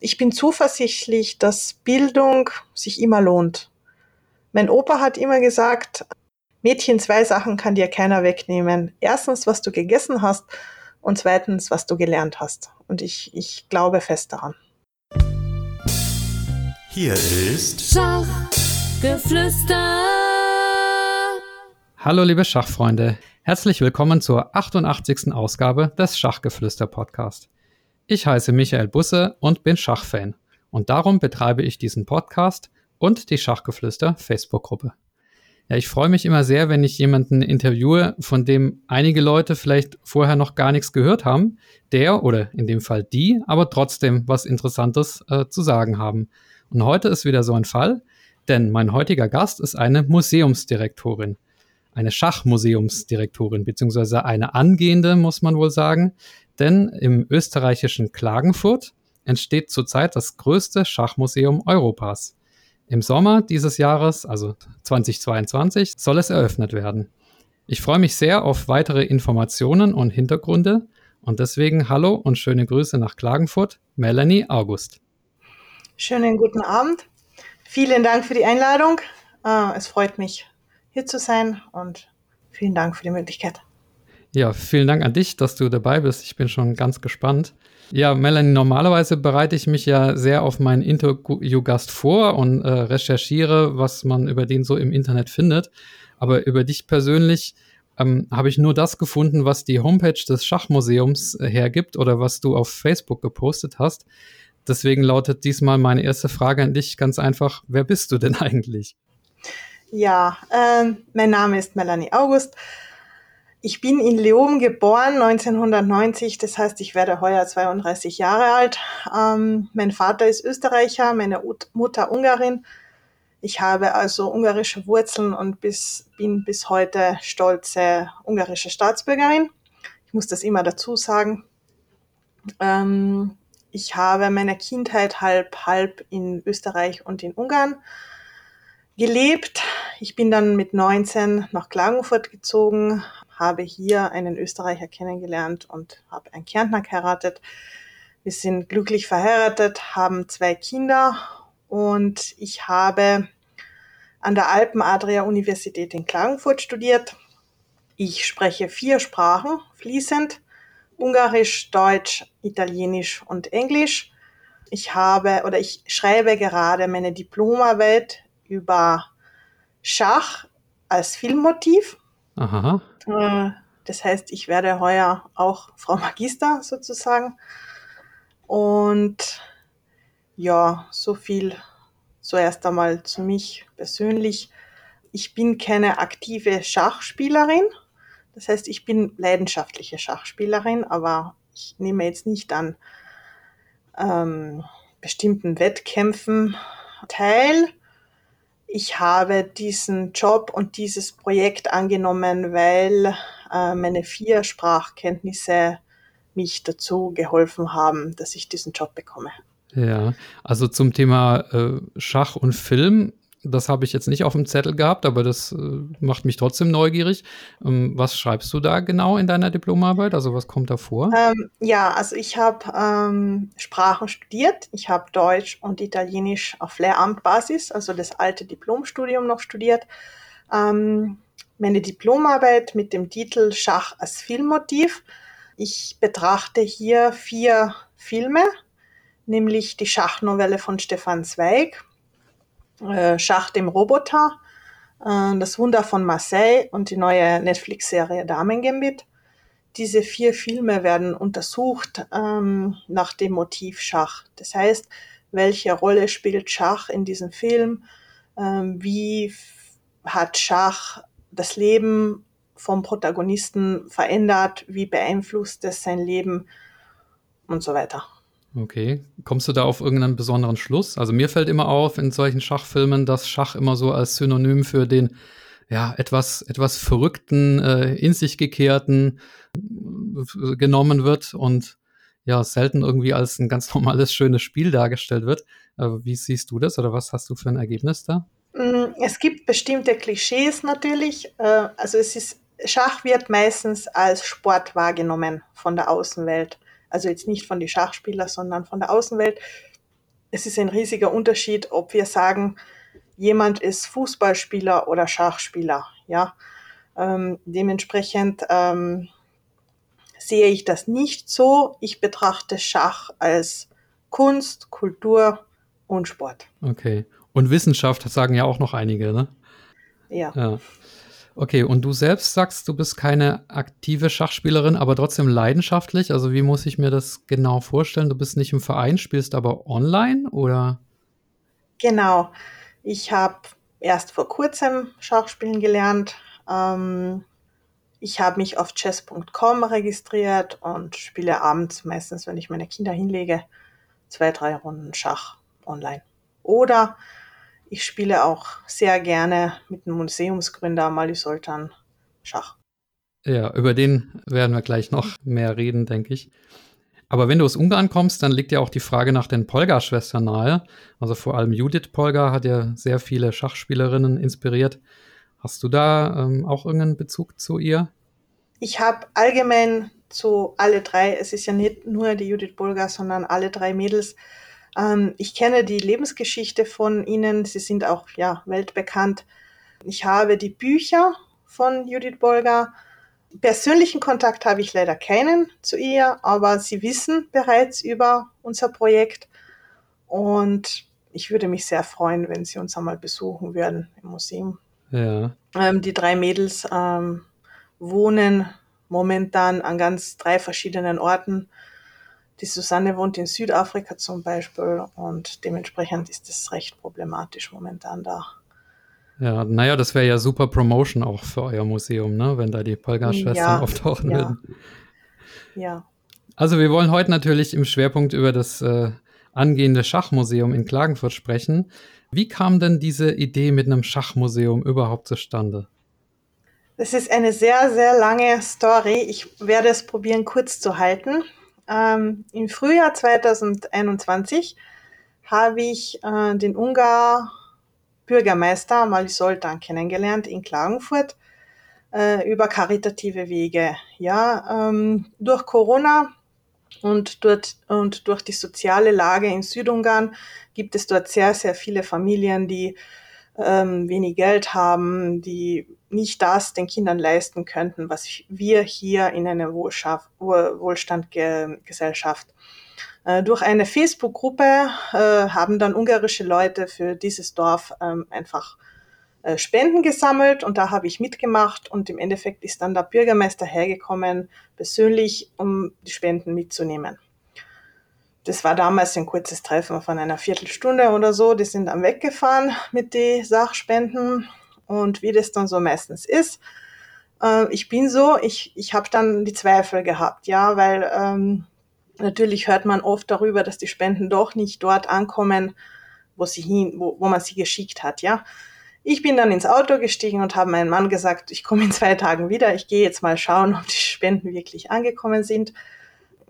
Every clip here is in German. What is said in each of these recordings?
Ich bin zuversichtlich, dass Bildung sich immer lohnt. Mein Opa hat immer gesagt, Mädchen, zwei Sachen kann dir keiner wegnehmen. Erstens, was du gegessen hast und zweitens, was du gelernt hast. Und ich, ich glaube fest daran. Hier ist Schachgeflüster. Hallo liebe Schachfreunde, herzlich willkommen zur 88. Ausgabe des Schachgeflüster Podcast. Ich heiße Michael Busse und bin Schachfan. Und darum betreibe ich diesen Podcast und die Schachgeflüster Facebook-Gruppe. Ja, ich freue mich immer sehr, wenn ich jemanden interviewe, von dem einige Leute vielleicht vorher noch gar nichts gehört haben, der oder in dem Fall die, aber trotzdem was Interessantes äh, zu sagen haben. Und heute ist wieder so ein Fall, denn mein heutiger Gast ist eine Museumsdirektorin eine Schachmuseumsdirektorin, beziehungsweise eine angehende, muss man wohl sagen, denn im österreichischen Klagenfurt entsteht zurzeit das größte Schachmuseum Europas. Im Sommer dieses Jahres, also 2022, soll es eröffnet werden. Ich freue mich sehr auf weitere Informationen und Hintergründe und deswegen hallo und schöne Grüße nach Klagenfurt, Melanie August. Schönen guten Abend. Vielen Dank für die Einladung. Ah, es freut mich, hier zu sein und vielen Dank für die Möglichkeit. Ja, vielen Dank an dich, dass du dabei bist. Ich bin schon ganz gespannt. Ja, Melanie, normalerweise bereite ich mich ja sehr auf meinen Interviewgast vor und äh, recherchiere, was man über den so im Internet findet. Aber über dich persönlich ähm, habe ich nur das gefunden, was die Homepage des Schachmuseums äh, hergibt oder was du auf Facebook gepostet hast. Deswegen lautet diesmal meine erste Frage an dich ganz einfach, wer bist du denn eigentlich? Ja, äh, mein Name ist Melanie August. Ich bin in Leoben geboren, 1990, das heißt, ich werde heuer 32 Jahre alt. Ähm, mein Vater ist Österreicher, meine Mutter Ungarin. Ich habe also ungarische Wurzeln und bis, bin bis heute stolze ungarische Staatsbürgerin. Ich muss das immer dazu sagen. Ähm, ich habe meine Kindheit halb, halb in Österreich und in Ungarn gelebt. Ich bin dann mit 19 nach Klagenfurt gezogen, habe hier einen Österreicher kennengelernt und habe einen Kärntner geheiratet. Wir sind glücklich verheiratet, haben zwei Kinder und ich habe an der Alpen-Adria-Universität in Klagenfurt studiert. Ich spreche vier Sprachen fließend. Ungarisch, Deutsch, Italienisch und Englisch. Ich habe oder ich schreibe gerade meine Diplomarbeit über Schach als Filmmotiv. Aha. Das heißt, ich werde heuer auch Frau Magister sozusagen. Und ja, so viel zuerst einmal zu mich persönlich. Ich bin keine aktive Schachspielerin. Das heißt, ich bin leidenschaftliche Schachspielerin, aber ich nehme jetzt nicht an ähm, bestimmten Wettkämpfen teil ich habe diesen Job und dieses Projekt angenommen, weil äh, meine vier Sprachkenntnisse mich dazu geholfen haben, dass ich diesen Job bekomme. Ja, also zum Thema äh, Schach und Film das habe ich jetzt nicht auf dem Zettel gehabt, aber das äh, macht mich trotzdem neugierig. Ähm, was schreibst du da genau in deiner Diplomarbeit? Also was kommt da vor? Ähm, ja, also ich habe ähm, Sprachen studiert. Ich habe Deutsch und Italienisch auf Lehramtbasis, also das alte Diplomstudium noch studiert. Ähm, meine Diplomarbeit mit dem Titel Schach als Filmmotiv. Ich betrachte hier vier Filme, nämlich die Schachnovelle von Stefan Zweig, äh, Schach dem Roboter, äh, Das Wunder von Marseille und die neue Netflix-Serie Damen Gambit. Diese vier Filme werden untersucht ähm, nach dem Motiv Schach. Das heißt, welche Rolle spielt Schach in diesem Film? Ähm, wie hat Schach das Leben vom Protagonisten verändert? Wie beeinflusst es sein Leben? Und so weiter. Okay. Kommst du da auf irgendeinen besonderen Schluss? Also mir fällt immer auf in solchen Schachfilmen, dass Schach immer so als Synonym für den ja, etwas, etwas verrückten, äh, in sich gekehrten äh, genommen wird und ja, selten irgendwie als ein ganz normales, schönes Spiel dargestellt wird. Äh, wie siehst du das oder was hast du für ein Ergebnis da? Mm, es gibt bestimmte Klischees natürlich. Äh, also es ist, Schach wird meistens als Sport wahrgenommen von der Außenwelt also jetzt nicht von den Schachspielern, sondern von der Außenwelt. es ist ein riesiger Unterschied, ob wir sagen, jemand ist Fußballspieler oder Schachspieler. Ja, ähm, dementsprechend ähm, sehe ich das nicht so. Ich betrachte Schach als Kunst, Kultur und Sport. Okay. Und Wissenschaft sagen ja auch noch einige, ne? Ja. ja. Okay, und du selbst sagst, du bist keine aktive Schachspielerin, aber trotzdem leidenschaftlich. Also wie muss ich mir das genau vorstellen? Du bist nicht im Verein, spielst aber online oder? Genau. Ich habe erst vor kurzem Schachspielen gelernt. Ähm, ich habe mich auf chess.com registriert und spiele abends meistens, wenn ich meine Kinder hinlege, zwei, drei Runden Schach online. Oder ich spiele auch sehr gerne mit dem Museumsgründer Mali Sultan Schach. Ja, über den werden wir gleich noch mehr reden, denke ich. Aber wenn du aus Ungarn kommst, dann liegt ja auch die Frage nach den Polgar-Schwestern nahe. Also vor allem Judith Polgar hat ja sehr viele Schachspielerinnen inspiriert. Hast du da ähm, auch irgendeinen Bezug zu ihr? Ich habe allgemein zu alle drei, es ist ja nicht nur die Judith Polgar, sondern alle drei Mädels, ähm, ich kenne die Lebensgeschichte von ihnen. Sie sind auch ja, weltbekannt. Ich habe die Bücher von Judith Bolger. Persönlichen Kontakt habe ich leider keinen zu ihr, aber sie wissen bereits über unser Projekt. Und ich würde mich sehr freuen, wenn sie uns einmal besuchen würden im Museum. Ja. Ähm, die drei Mädels ähm, wohnen momentan an ganz drei verschiedenen Orten die Susanne wohnt in Südafrika zum Beispiel und dementsprechend ist es recht problematisch momentan da. Ja, naja, das wäre ja super Promotion auch für euer Museum, ne? wenn da die Polgar-Schwestern ja, auftauchen ja. würden. Ja. Also wir wollen heute natürlich im Schwerpunkt über das äh, angehende Schachmuseum in Klagenfurt sprechen. Wie kam denn diese Idee mit einem Schachmuseum überhaupt zustande? Das ist eine sehr, sehr lange Story. Ich werde es probieren, kurz zu halten. Ähm, Im Frühjahr 2021 habe ich äh, den Ungar Bürgermeister Mali Soltan kennengelernt in Klagenfurt äh, über karitative Wege. Ja, ähm, durch Corona und, dort, und durch die soziale Lage in Südungarn gibt es dort sehr, sehr viele Familien, die ähm, wenig Geld haben, die nicht das den Kindern leisten könnten, was wir hier in einer Wohlstandgesellschaft. Äh, durch eine Facebook-Gruppe äh, haben dann ungarische Leute für dieses Dorf ähm, einfach äh, Spenden gesammelt und da habe ich mitgemacht und im Endeffekt ist dann der Bürgermeister hergekommen, persönlich, um die Spenden mitzunehmen. Das war damals ein kurzes Treffen von einer Viertelstunde oder so. Die sind dann weggefahren mit den Sachspenden und wie das dann so meistens ist. Äh, ich bin so, ich, ich habe dann die Zweifel gehabt, ja, weil ähm, natürlich hört man oft darüber, dass die Spenden doch nicht dort ankommen, wo sie hin, wo, wo man sie geschickt hat, ja. Ich bin dann ins Auto gestiegen und habe meinem Mann gesagt, ich komme in zwei Tagen wieder, ich gehe jetzt mal schauen, ob die Spenden wirklich angekommen sind.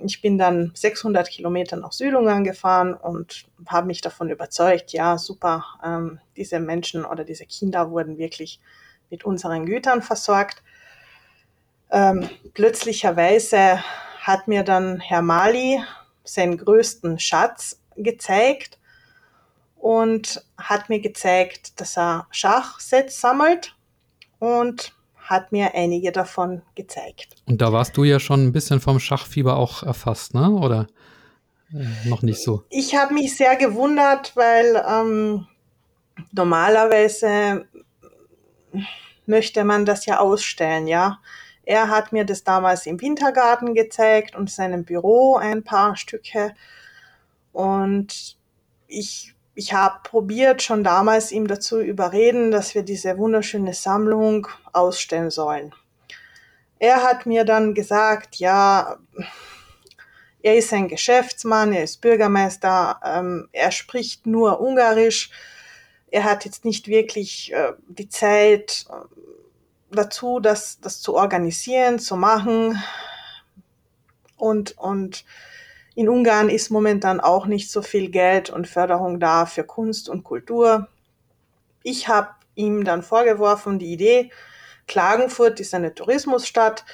Ich bin dann 600 Kilometer nach Südungarn gefahren und habe mich davon überzeugt, ja, super, ähm, diese Menschen oder diese Kinder wurden wirklich mit unseren Gütern versorgt. Ähm, plötzlicherweise hat mir dann Herr Mali seinen größten Schatz gezeigt und hat mir gezeigt, dass er Schachsets sammelt und hat mir einige davon gezeigt. Und da warst du ja schon ein bisschen vom Schachfieber auch erfasst, ne? Oder äh, noch nicht so? Ich habe mich sehr gewundert, weil ähm, normalerweise möchte man das ja ausstellen, ja. Er hat mir das damals im Wintergarten gezeigt und in seinem Büro ein paar Stücke. Und ich ich habe probiert, schon damals ihm dazu überreden, dass wir diese wunderschöne Sammlung ausstellen sollen. Er hat mir dann gesagt, ja, er ist ein Geschäftsmann, er ist Bürgermeister, ähm, er spricht nur Ungarisch, er hat jetzt nicht wirklich äh, die Zeit äh, dazu, das, das zu organisieren, zu machen. Und, und in Ungarn ist momentan auch nicht so viel Geld und Förderung da für Kunst und Kultur. Ich habe ihm dann vorgeworfen, die Idee, Klagenfurt ist eine Tourismusstadt.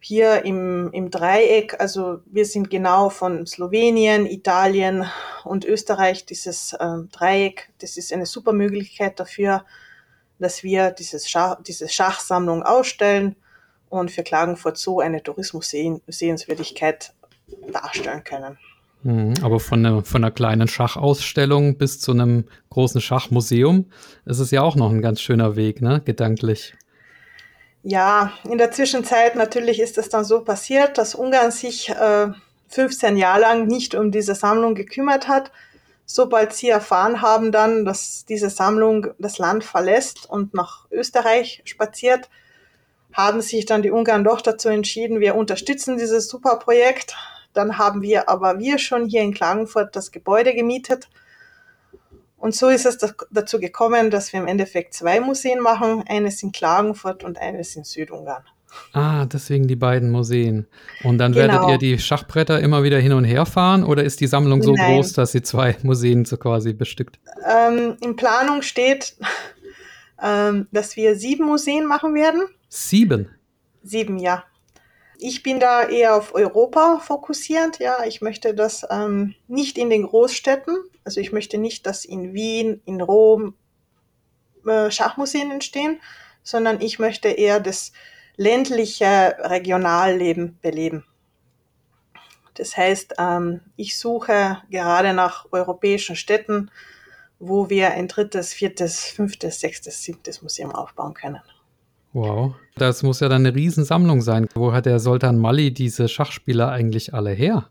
hier im, im Dreieck. Also wir sind genau von Slowenien, Italien und Österreich dieses äh, Dreieck. Das ist eine super Möglichkeit dafür, dass wir dieses Schach, diese Schachsammlung ausstellen und für Klagenfurt so eine Tourismus-Sehenswürdigkeit darstellen können. Mhm, aber von einer, von einer kleinen Schachausstellung bis zu einem großen Schachmuseum ist es ja auch noch ein ganz schöner Weg, ne, gedanklich. Ja, in der Zwischenzeit natürlich ist es dann so passiert, dass Ungarn sich äh, 15 Jahre lang nicht um diese Sammlung gekümmert hat. Sobald sie erfahren haben dann, dass diese Sammlung das Land verlässt und nach Österreich spaziert, haben sich dann die Ungarn doch dazu entschieden, wir unterstützen dieses super Projekt. Dann haben wir aber wir schon hier in Klagenfurt das Gebäude gemietet und so ist es dazu gekommen, dass wir im Endeffekt zwei Museen machen. Eines in Klagenfurt und eines in Südungarn. Ah, deswegen die beiden Museen. Und dann genau. werdet ihr die Schachbretter immer wieder hin und her fahren oder ist die Sammlung so Nein. groß, dass sie zwei Museen so quasi bestückt? Ähm, in Planung steht, ähm, dass wir sieben Museen machen werden. Sieben? Sieben, ja. Ich bin da eher auf Europa fokussierend. Ja, ich möchte das ähm, nicht in den Großstädten. Also ich möchte nicht, dass in Wien, in Rom äh, Schachmuseen entstehen, sondern ich möchte eher das ländliche Regionalleben beleben. Das heißt, ähm, ich suche gerade nach europäischen Städten, wo wir ein drittes, viertes, fünftes, sechstes, siebtes Museum aufbauen können. Wow, das muss ja dann eine Riesensammlung sein. Wo hat der Sultan Mali diese Schachspieler eigentlich alle her?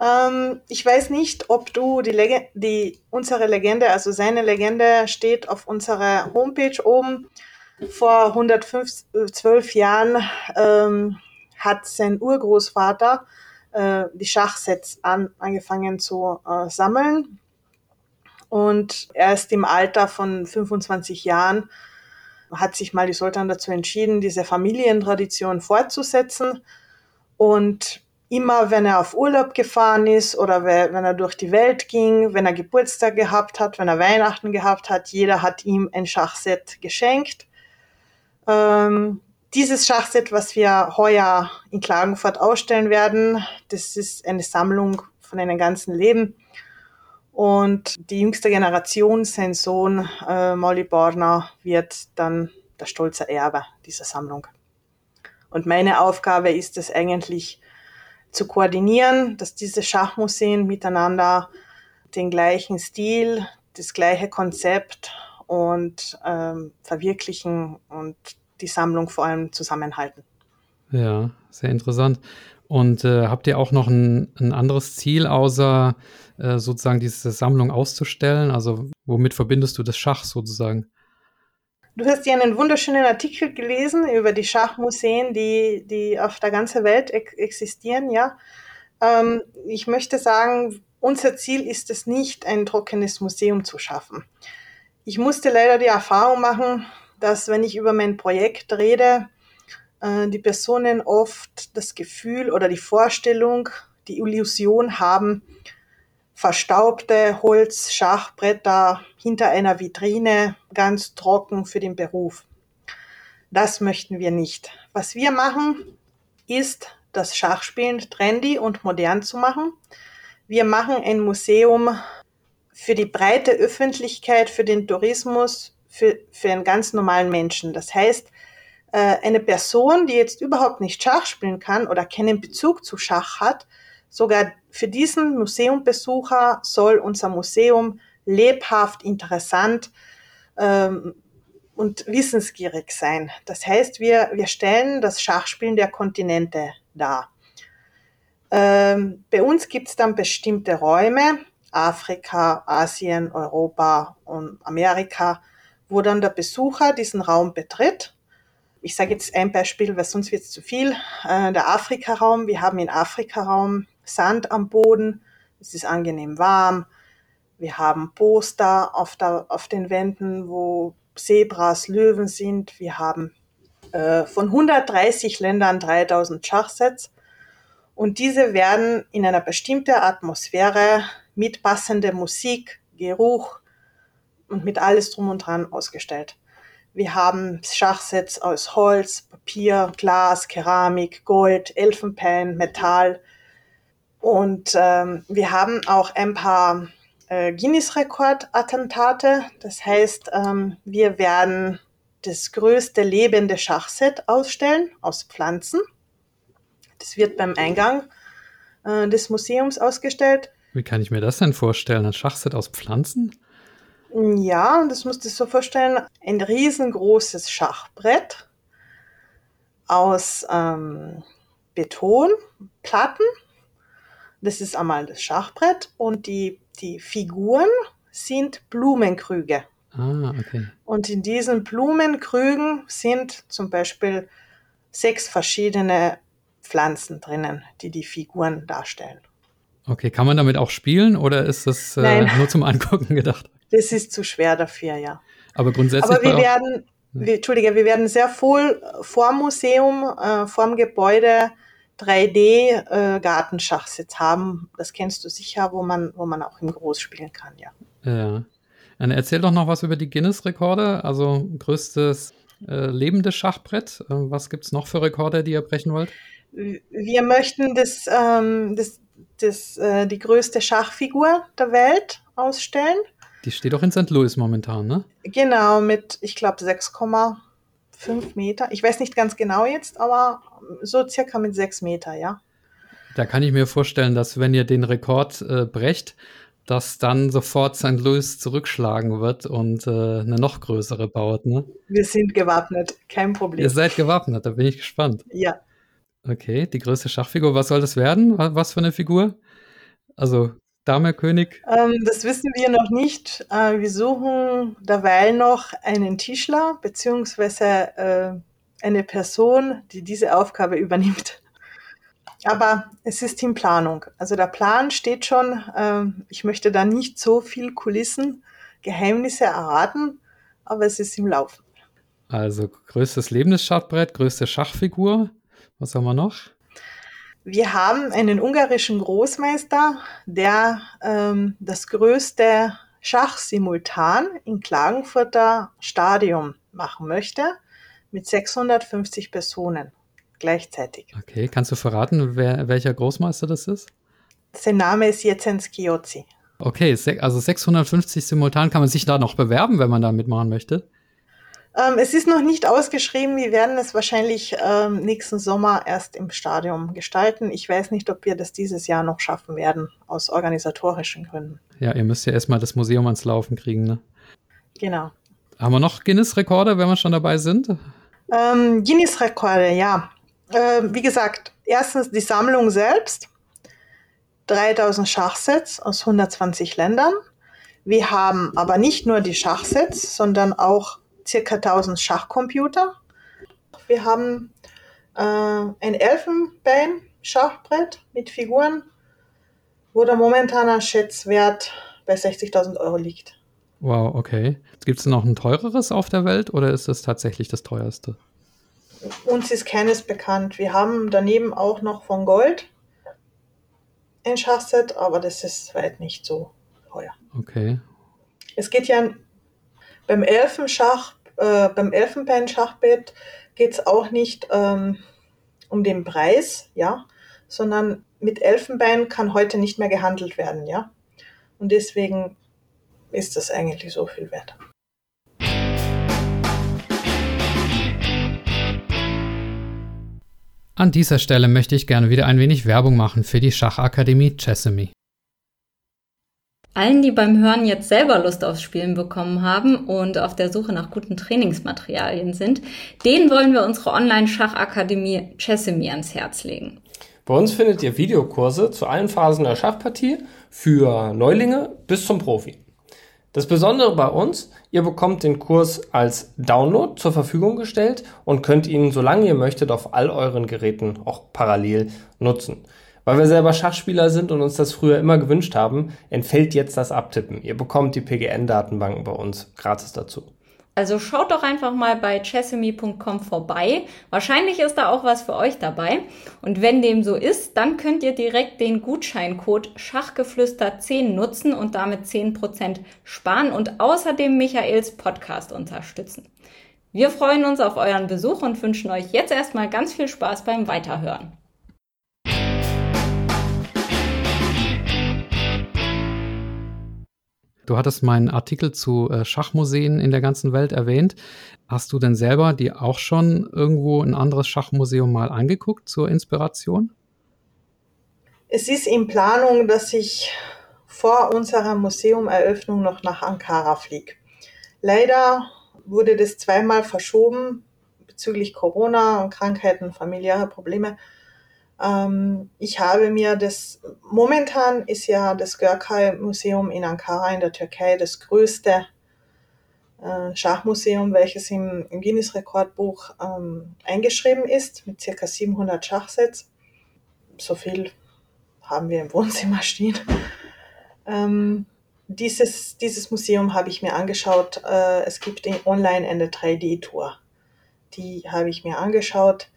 Ähm, ich weiß nicht, ob du die, Lege die unsere Legende, also seine Legende steht auf unserer Homepage oben. Vor 112 Jahren ähm, hat sein Urgroßvater äh, die Schachsets an, angefangen zu äh, sammeln. Und erst im Alter von 25 Jahren hat sich Mali Sultan dazu entschieden, diese Familientradition fortzusetzen. Und immer, wenn er auf Urlaub gefahren ist oder wenn er durch die Welt ging, wenn er Geburtstag gehabt hat, wenn er Weihnachten gehabt hat, jeder hat ihm ein Schachset geschenkt. Ähm, dieses Schachset, was wir heuer in Klagenfurt ausstellen werden, das ist eine Sammlung von einem ganzen Leben. Und die jüngste Generation, sein Sohn äh, Molly Borner, wird dann der stolze Erbe dieser Sammlung. Und meine Aufgabe ist es eigentlich zu koordinieren, dass diese Schachmuseen miteinander den gleichen Stil, das gleiche Konzept und ähm, verwirklichen und die Sammlung vor allem zusammenhalten. Ja, sehr interessant. Und äh, habt ihr auch noch ein, ein anderes Ziel, außer äh, sozusagen diese Sammlung auszustellen? Also womit verbindest du das Schach sozusagen? Du hast ja einen wunderschönen Artikel gelesen über die Schachmuseen, die, die auf der ganzen Welt ex existieren, ja. Ähm, ich möchte sagen, unser Ziel ist es nicht, ein trockenes Museum zu schaffen. Ich musste leider die Erfahrung machen, dass wenn ich über mein Projekt rede, die Personen oft das Gefühl oder die Vorstellung, die Illusion haben, verstaubte Holzschachbretter hinter einer Vitrine, ganz trocken für den Beruf. Das möchten wir nicht. Was wir machen, ist, das Schachspielen trendy und modern zu machen. Wir machen ein Museum für die breite Öffentlichkeit, für den Tourismus, für, für einen ganz normalen Menschen. Das heißt, äh, eine Person, die jetzt überhaupt nicht Schach spielen kann oder keinen Bezug zu Schach hat, sogar für diesen Museumbesucher soll unser Museum lebhaft, interessant ähm, und wissensgierig sein. Das heißt, wir, wir stellen das Schachspielen der Kontinente dar. Ähm, bei uns gibt es dann bestimmte Räume, Afrika, Asien, Europa und Amerika, wo dann der Besucher diesen Raum betritt ich sage jetzt ein Beispiel, weil sonst wird es zu viel. Äh, der Afrika-Raum, wir haben im Afrika-Raum Sand am Boden, es ist angenehm warm. Wir haben Poster auf, der, auf den Wänden, wo Zebras, Löwen sind. Wir haben äh, von 130 Ländern 3000 Schachsets. Und diese werden in einer bestimmten Atmosphäre mit passender Musik, Geruch und mit alles drum und dran ausgestellt. Wir haben Schachsets aus Holz, Papier, Glas, Keramik, Gold, Elfenbein, Metall. Und ähm, wir haben auch ein paar äh, Guinness-Rekord-Attentate. Das heißt, ähm, wir werden das größte lebende Schachset ausstellen aus Pflanzen. Das wird beim Eingang äh, des Museums ausgestellt. Wie kann ich mir das denn vorstellen? Ein Schachset aus Pflanzen? Ja, das musst du dir so vorstellen. Ein riesengroßes Schachbrett aus ähm, Betonplatten. Das ist einmal das Schachbrett und die, die Figuren sind Blumenkrüge. Ah, okay. Und in diesen Blumenkrügen sind zum Beispiel sechs verschiedene Pflanzen drinnen, die die Figuren darstellen. Okay, kann man damit auch spielen oder ist das äh, nur zum Angucken gedacht? Das ist zu schwer dafür, ja. Aber grundsätzlich. Aber wir werden, wir, Entschuldige, wir werden sehr voll vorm Museum, äh, vorm Gebäude 3D-Gartenschachsitz äh, haben. Das kennst du sicher, wo man, wo man auch im Groß spielen kann, ja. Ja. Dann erzähl doch noch was über die Guinness-Rekorde, also größtes äh, lebendes Schachbrett. Äh, was gibt es noch für Rekorde, die ihr brechen wollt? Wir möchten das, ähm, das, das, äh, die größte Schachfigur der Welt ausstellen. Die steht auch in St. Louis momentan, ne? Genau, mit, ich glaube, 6,5 Meter. Ich weiß nicht ganz genau jetzt, aber so circa mit 6 Meter, ja. Da kann ich mir vorstellen, dass wenn ihr den Rekord äh, brecht, dass dann sofort St. Louis zurückschlagen wird und äh, eine noch größere baut, ne? Wir sind gewappnet, kein Problem. Ihr seid gewappnet, da bin ich gespannt. Ja. Okay, die größte Schachfigur, was soll das werden? Was für eine Figur? Also Dame, König? Ähm, das wissen wir noch nicht. Äh, wir suchen derweil noch einen Tischler beziehungsweise äh, eine Person, die diese Aufgabe übernimmt. Aber es ist in Planung. Also der Plan steht schon. Ähm, ich möchte da nicht so viel Kulissen, Geheimnisse erraten, aber es ist im Laufen. Also größtes lebendes Schachbrett, größte Schachfigur. Was haben wir noch? Wir haben einen ungarischen Großmeister, der ähm, das größte Schachsimultan in Klagenfurter Stadium machen möchte mit 650 Personen gleichzeitig. Okay, kannst du verraten, wer, welcher Großmeister das ist? Sein Name ist Jezens Kiyozi. Okay, also 650 simultan kann man sich da noch bewerben, wenn man da mitmachen möchte. Ähm, es ist noch nicht ausgeschrieben. Wir werden es wahrscheinlich ähm, nächsten Sommer erst im Stadion gestalten. Ich weiß nicht, ob wir das dieses Jahr noch schaffen werden, aus organisatorischen Gründen. Ja, ihr müsst ja erstmal das Museum ans Laufen kriegen, ne? Genau. Haben wir noch Guinness-Rekorde, wenn wir schon dabei sind? Ähm, Guinness-Rekorde, ja. Äh, wie gesagt, erstens die Sammlung selbst. 3000 Schachsets aus 120 Ländern. Wir haben aber nicht nur die Schachsets, sondern auch circa 1000 Schachcomputer. Wir haben äh, ein Elfenbein-Schachbrett mit Figuren, wo der momentane Schätzwert bei 60.000 Euro liegt. Wow, okay. Gibt es noch ein teureres auf der Welt oder ist das tatsächlich das teuerste? Uns ist keines bekannt. Wir haben daneben auch noch von Gold ein Schachset, aber das ist weit nicht so teuer. Okay. Es geht ja beim Elfenschach äh, beim Elfenbeinschachbett geht es auch nicht ähm, um den Preis, ja, sondern mit Elfenbein kann heute nicht mehr gehandelt werden, ja. Und deswegen ist das eigentlich so viel wert. An dieser Stelle möchte ich gerne wieder ein wenig Werbung machen für die Schachakademie Chessamy. Allen, die beim Hören jetzt selber Lust aufs Spielen bekommen haben und auf der Suche nach guten Trainingsmaterialien sind, denen wollen wir unsere Online-Schachakademie Chessemy ans Herz legen. Bei uns findet ihr Videokurse zu allen Phasen der Schachpartie für Neulinge bis zum Profi. Das Besondere bei uns, ihr bekommt den Kurs als Download zur Verfügung gestellt und könnt ihn, solange ihr möchtet, auf all euren Geräten auch parallel nutzen. Weil wir selber Schachspieler sind und uns das früher immer gewünscht haben, entfällt jetzt das Abtippen. Ihr bekommt die PGN-Datenbanken bei uns gratis dazu. Also schaut doch einfach mal bei chessemy.com vorbei. Wahrscheinlich ist da auch was für euch dabei. Und wenn dem so ist, dann könnt ihr direkt den Gutscheincode Schachgeflüster10 nutzen und damit 10% sparen und außerdem Michaels Podcast unterstützen. Wir freuen uns auf euren Besuch und wünschen euch jetzt erstmal ganz viel Spaß beim Weiterhören. Du hattest meinen Artikel zu äh, Schachmuseen in der ganzen Welt erwähnt. Hast du denn selber die auch schon irgendwo ein anderes Schachmuseum mal angeguckt zur Inspiration? Es ist in Planung, dass ich vor unserer Museumeröffnung noch nach Ankara fliege. Leider wurde das zweimal verschoben bezüglich Corona und Krankheiten, familiäre Probleme. Ähm, ich habe mir das, momentan ist ja das Görkay Museum in Ankara in der Türkei das größte äh, Schachmuseum, welches im, Guinness Rekordbuch ähm, eingeschrieben ist, mit circa 700 Schachsets. So viel haben wir im Wohnzimmer stehen. Ähm, dieses, dieses Museum habe ich mir angeschaut. Äh, es gibt online eine 3D-Tour. Die habe ich mir angeschaut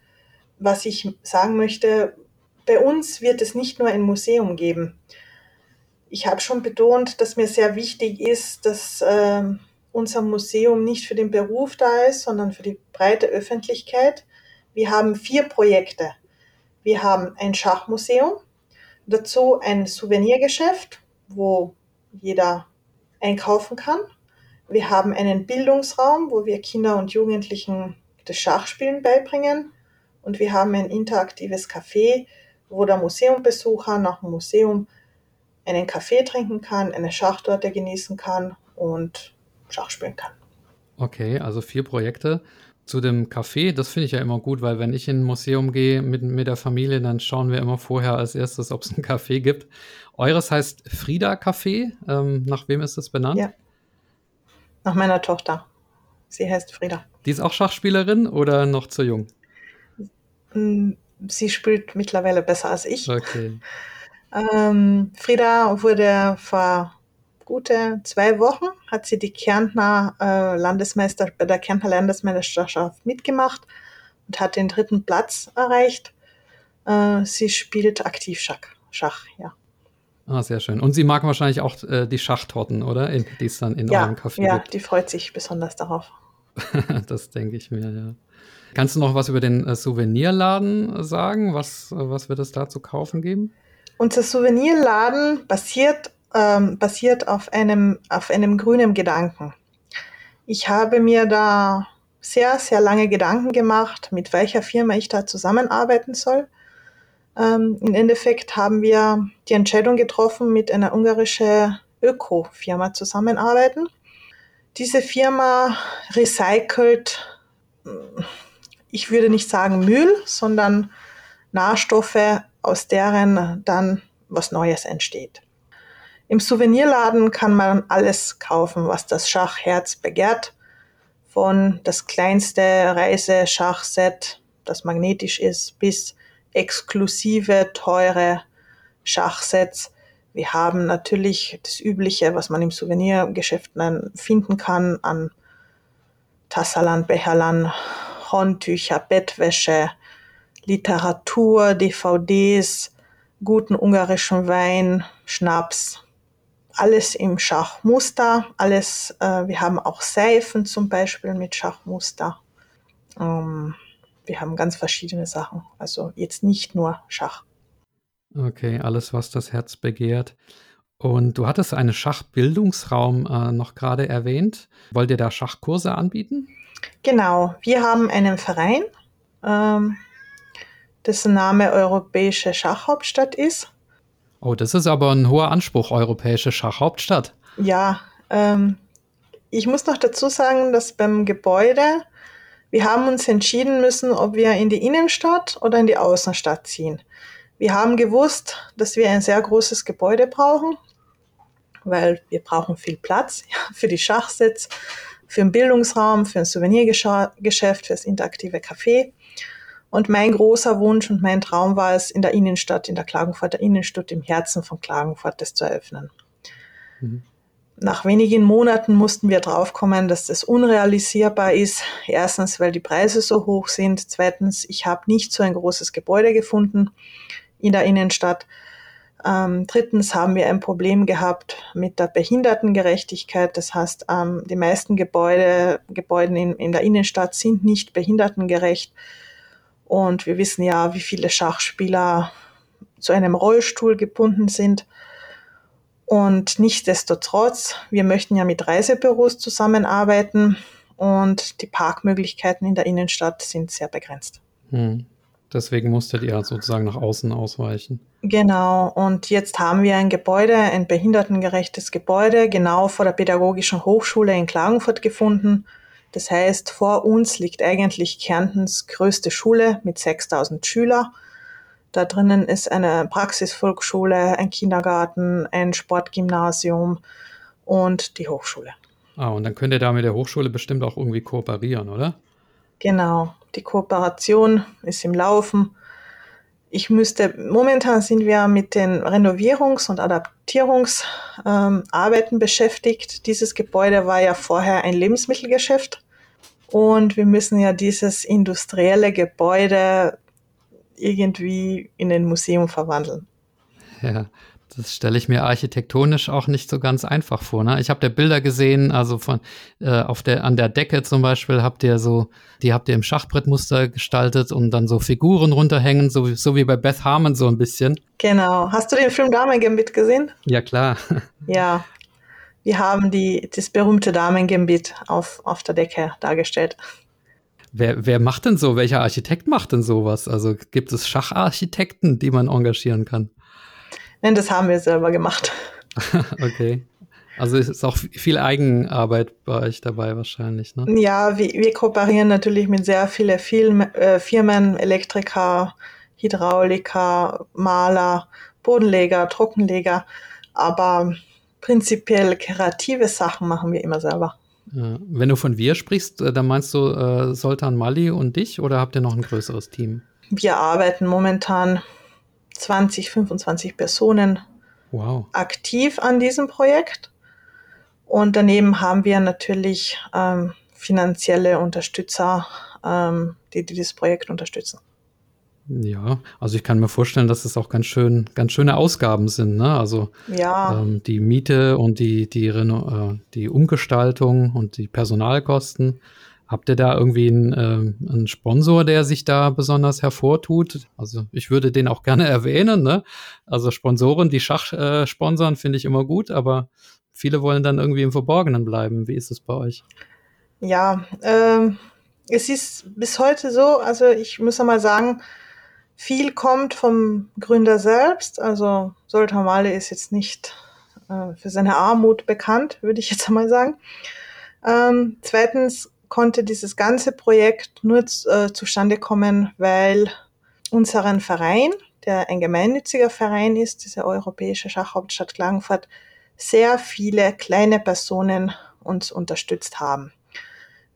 was ich sagen möchte, bei uns wird es nicht nur ein Museum geben. Ich habe schon betont, dass mir sehr wichtig ist, dass äh, unser Museum nicht für den Beruf da ist, sondern für die breite Öffentlichkeit. Wir haben vier Projekte. Wir haben ein Schachmuseum, dazu ein Souvenirgeschäft, wo jeder einkaufen kann. Wir haben einen Bildungsraum, wo wir Kinder und Jugendlichen das Schachspielen beibringen und wir haben ein interaktives Café, wo der Museumbesucher nach dem Museum einen Kaffee trinken kann, eine Schachtorte genießen kann und Schach spielen kann. Okay, also vier Projekte. Zu dem Café, das finde ich ja immer gut, weil wenn ich in ein Museum gehe mit, mit der Familie, dann schauen wir immer vorher als erstes, ob es ein Café gibt. Eures heißt Frieda Café. Ähm, nach wem ist das benannt? Ja. Nach meiner Tochter. Sie heißt Frieda. Die ist auch Schachspielerin oder noch zu jung? Hm, sie spielt mittlerweile besser als ich. Okay. Ähm, Frieda wurde vor gute zwei Wochen, hat sie die Kärntner äh, Landesmeister, bei der Kärntner Landesmeisterschaft mitgemacht und hat den dritten Platz erreicht. Äh, sie spielt aktiv Schach, Schach, ja. Ah, sehr schön. Und sie mag wahrscheinlich auch äh, die Schachtorten, oder? In, die es dann in ja, eurem Café ja, gibt. Ja, die freut sich besonders darauf. das denke ich mir, ja. Kannst du noch was über den äh, Souvenirladen sagen? Was, äh, was wird es da zu kaufen geben? Unser Souvenirladen basiert, ähm, basiert auf, einem, auf einem grünen Gedanken. Ich habe mir da sehr, sehr lange Gedanken gemacht, mit welcher Firma ich da zusammenarbeiten soll. Ähm, Im Endeffekt haben wir die Entscheidung getroffen, mit einer ungarischen Öko-Firma zusammenarbeiten. Diese Firma recycelt ich würde nicht sagen Müll, sondern Nahrstoffe, aus deren dann was Neues entsteht. Im Souvenirladen kann man alles kaufen, was das Schachherz begehrt. Von das kleinste Reiseschachset, das magnetisch ist, bis exklusive, teure Schachsets. Wir haben natürlich das Übliche, was man im Souvenirgeschäft finden kann, an Tassalan, Becherlan, Handtücher, Bettwäsche, Literatur, DVDs, guten ungarischen Wein, Schnaps, alles im Schachmuster, alles, äh, wir haben auch Seifen zum Beispiel mit Schachmuster. Ähm, wir haben ganz verschiedene Sachen, also jetzt nicht nur Schach. Okay, alles, was das Herz begehrt. Und du hattest einen Schachbildungsraum äh, noch gerade erwähnt. Wollt ihr da Schachkurse anbieten? Genau, wir haben einen Verein, ähm, dessen Name Europäische Schachhauptstadt ist. Oh, das ist aber ein hoher Anspruch, Europäische Schachhauptstadt. Ja, ähm, ich muss noch dazu sagen, dass beim Gebäude, wir haben uns entschieden müssen, ob wir in die Innenstadt oder in die Außenstadt ziehen. Wir haben gewusst, dass wir ein sehr großes Gebäude brauchen, weil wir brauchen viel Platz ja, für die Schachsitz, für einen Bildungsraum, für ein Souvenirgeschäft, für das interaktive Café. Und mein großer Wunsch und mein Traum war es, in der Innenstadt, in der Klagenfurter Innenstadt, im Herzen von Klagenfurt, das zu eröffnen. Mhm. Nach wenigen Monaten mussten wir draufkommen, dass das unrealisierbar ist. Erstens, weil die Preise so hoch sind. Zweitens, ich habe nicht so ein großes Gebäude gefunden in der Innenstadt. Ähm, drittens haben wir ein Problem gehabt mit der Behindertengerechtigkeit. Das heißt, ähm, die meisten Gebäude, Gebäude in, in der Innenstadt sind nicht behindertengerecht. Und wir wissen ja, wie viele Schachspieler zu einem Rollstuhl gebunden sind. Und nichtsdestotrotz, wir möchten ja mit Reisebüros zusammenarbeiten und die Parkmöglichkeiten in der Innenstadt sind sehr begrenzt. Hm. Deswegen musstet ihr sozusagen nach außen ausweichen. Genau, und jetzt haben wir ein Gebäude, ein behindertengerechtes Gebäude, genau vor der Pädagogischen Hochschule in Klagenfurt gefunden. Das heißt, vor uns liegt eigentlich Kärntens größte Schule mit 6000 Schülern. Da drinnen ist eine Praxisvolksschule, ein Kindergarten, ein Sportgymnasium und die Hochschule. Ah, und dann könnt ihr da mit der Hochschule bestimmt auch irgendwie kooperieren, oder? Genau, die Kooperation ist im Laufen. Ich müsste, momentan sind wir mit den Renovierungs- und Adaptierungsarbeiten ähm, beschäftigt. Dieses Gebäude war ja vorher ein Lebensmittelgeschäft und wir müssen ja dieses industrielle Gebäude irgendwie in ein Museum verwandeln. Ja, das stelle ich mir architektonisch auch nicht so ganz einfach vor. Ne? Ich habe da Bilder gesehen, also von äh, auf der an der Decke zum Beispiel habt ihr so, die habt ihr im Schachbrettmuster gestaltet und dann so Figuren runterhängen, so, so wie bei Beth Harmon so ein bisschen. Genau. Hast du den Film Damen-Gambit gesehen? Ja klar. Ja, wir haben die das berühmte Damen-Gambit auf auf der Decke dargestellt. Wer, wer macht denn so? Welcher Architekt macht denn sowas? Also gibt es Schacharchitekten, die man engagieren kann? Nein, das haben wir selber gemacht. okay. Also es ist auch viel Eigenarbeit bei euch dabei wahrscheinlich, ne? Ja, wir, wir kooperieren natürlich mit sehr vielen Film, äh, Firmen, Elektriker, Hydrauliker, Maler, Bodenleger, Trockenleger, aber prinzipiell kreative Sachen machen wir immer selber. Wenn du von wir sprichst, äh, dann meinst du äh, Soltan Mali und dich oder habt ihr noch ein größeres Team? Wir arbeiten momentan 20, 25 Personen wow. aktiv an diesem Projekt. Und daneben haben wir natürlich ähm, finanzielle Unterstützer, ähm, die, die das Projekt unterstützen. Ja, also ich kann mir vorstellen, dass es auch ganz schön, ganz schöne Ausgaben sind. Ne? Also ja. ähm, die Miete und die, die, Reno äh, die Umgestaltung und die Personalkosten. Habt ihr da irgendwie einen, äh, einen Sponsor, der sich da besonders hervortut? Also ich würde den auch gerne erwähnen. Ne? Also Sponsoren, die Schach äh, sponsern, finde ich immer gut, aber viele wollen dann irgendwie im Verborgenen bleiben. Wie ist es bei euch? Ja, ähm, es ist bis heute so, also ich muss mal sagen, viel kommt vom Gründer selbst. Also Soltan Male ist jetzt nicht äh, für seine Armut bekannt, würde ich jetzt einmal sagen. Ähm, zweitens konnte dieses ganze Projekt nur äh, zustande kommen, weil unseren Verein, der ein gemeinnütziger Verein ist, diese Europäische Schachhauptstadt Klagenfurt, sehr viele kleine Personen uns unterstützt haben.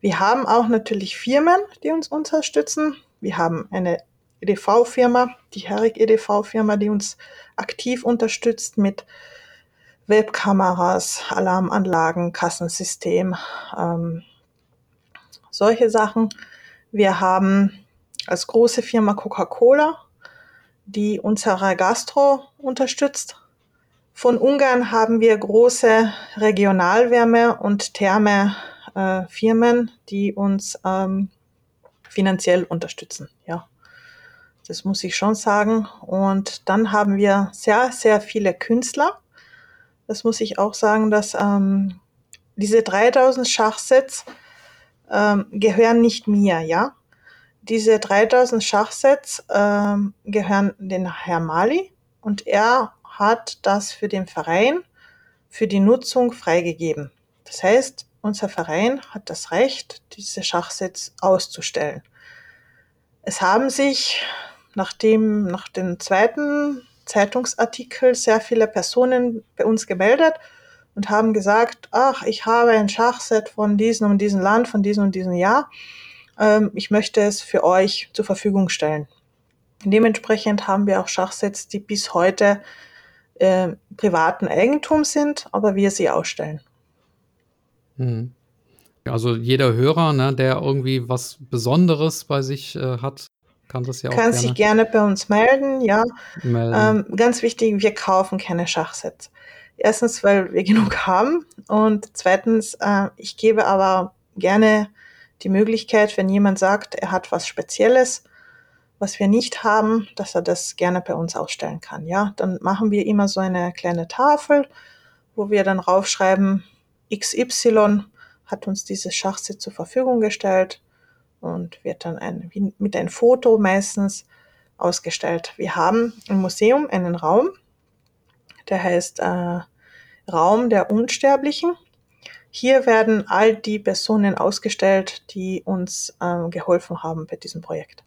Wir haben auch natürlich Firmen, die uns unterstützen. Wir haben eine EDV-Firma, die Herrig EDV-Firma, die uns aktiv unterstützt mit Webkameras, Alarmanlagen, Kassensystem, ähm, solche Sachen. Wir haben als große Firma Coca-Cola, die unsere Gastro unterstützt. Von Ungarn haben wir große Regionalwärme- und Therme-Firmen, die uns ähm, finanziell unterstützen. Ja, das muss ich schon sagen. Und dann haben wir sehr, sehr viele Künstler. Das muss ich auch sagen, dass ähm, diese 3000 Schachsets ähm, gehören nicht mir, ja. Diese 3000 Schachsets ähm, gehören den Herr Mali und er hat das für den Verein für die Nutzung freigegeben. Das heißt, unser Verein hat das Recht, diese Schachsets auszustellen. Es haben sich nach dem, nach dem zweiten Zeitungsartikel sehr viele Personen bei uns gemeldet und haben gesagt, ach, ich habe ein Schachset von diesem und diesem Land, von diesem und diesem Jahr. Ähm, ich möchte es für euch zur Verfügung stellen. Dementsprechend haben wir auch Schachsets, die bis heute äh, privaten Eigentum sind, aber wir sie ausstellen. Hm. Also jeder Hörer, ne, der irgendwie was Besonderes bei sich äh, hat, kann das ja auch Kann gerne sich gerne bei uns melden, ja. melden. Ähm, ganz wichtig, wir kaufen keine Schachsets. Erstens, weil wir genug haben und zweitens, äh, ich gebe aber gerne die Möglichkeit, wenn jemand sagt, er hat was Spezielles, was wir nicht haben, dass er das gerne bei uns ausstellen kann. Ja, dann machen wir immer so eine kleine Tafel, wo wir dann raufschreiben, XY hat uns dieses Schachset zur Verfügung gestellt und wird dann ein, mit einem Foto meistens ausgestellt. Wir haben im Museum einen Raum, der heißt äh, Raum der Unsterblichen. Hier werden all die Personen ausgestellt, die uns äh, geholfen haben bei diesem Projekt.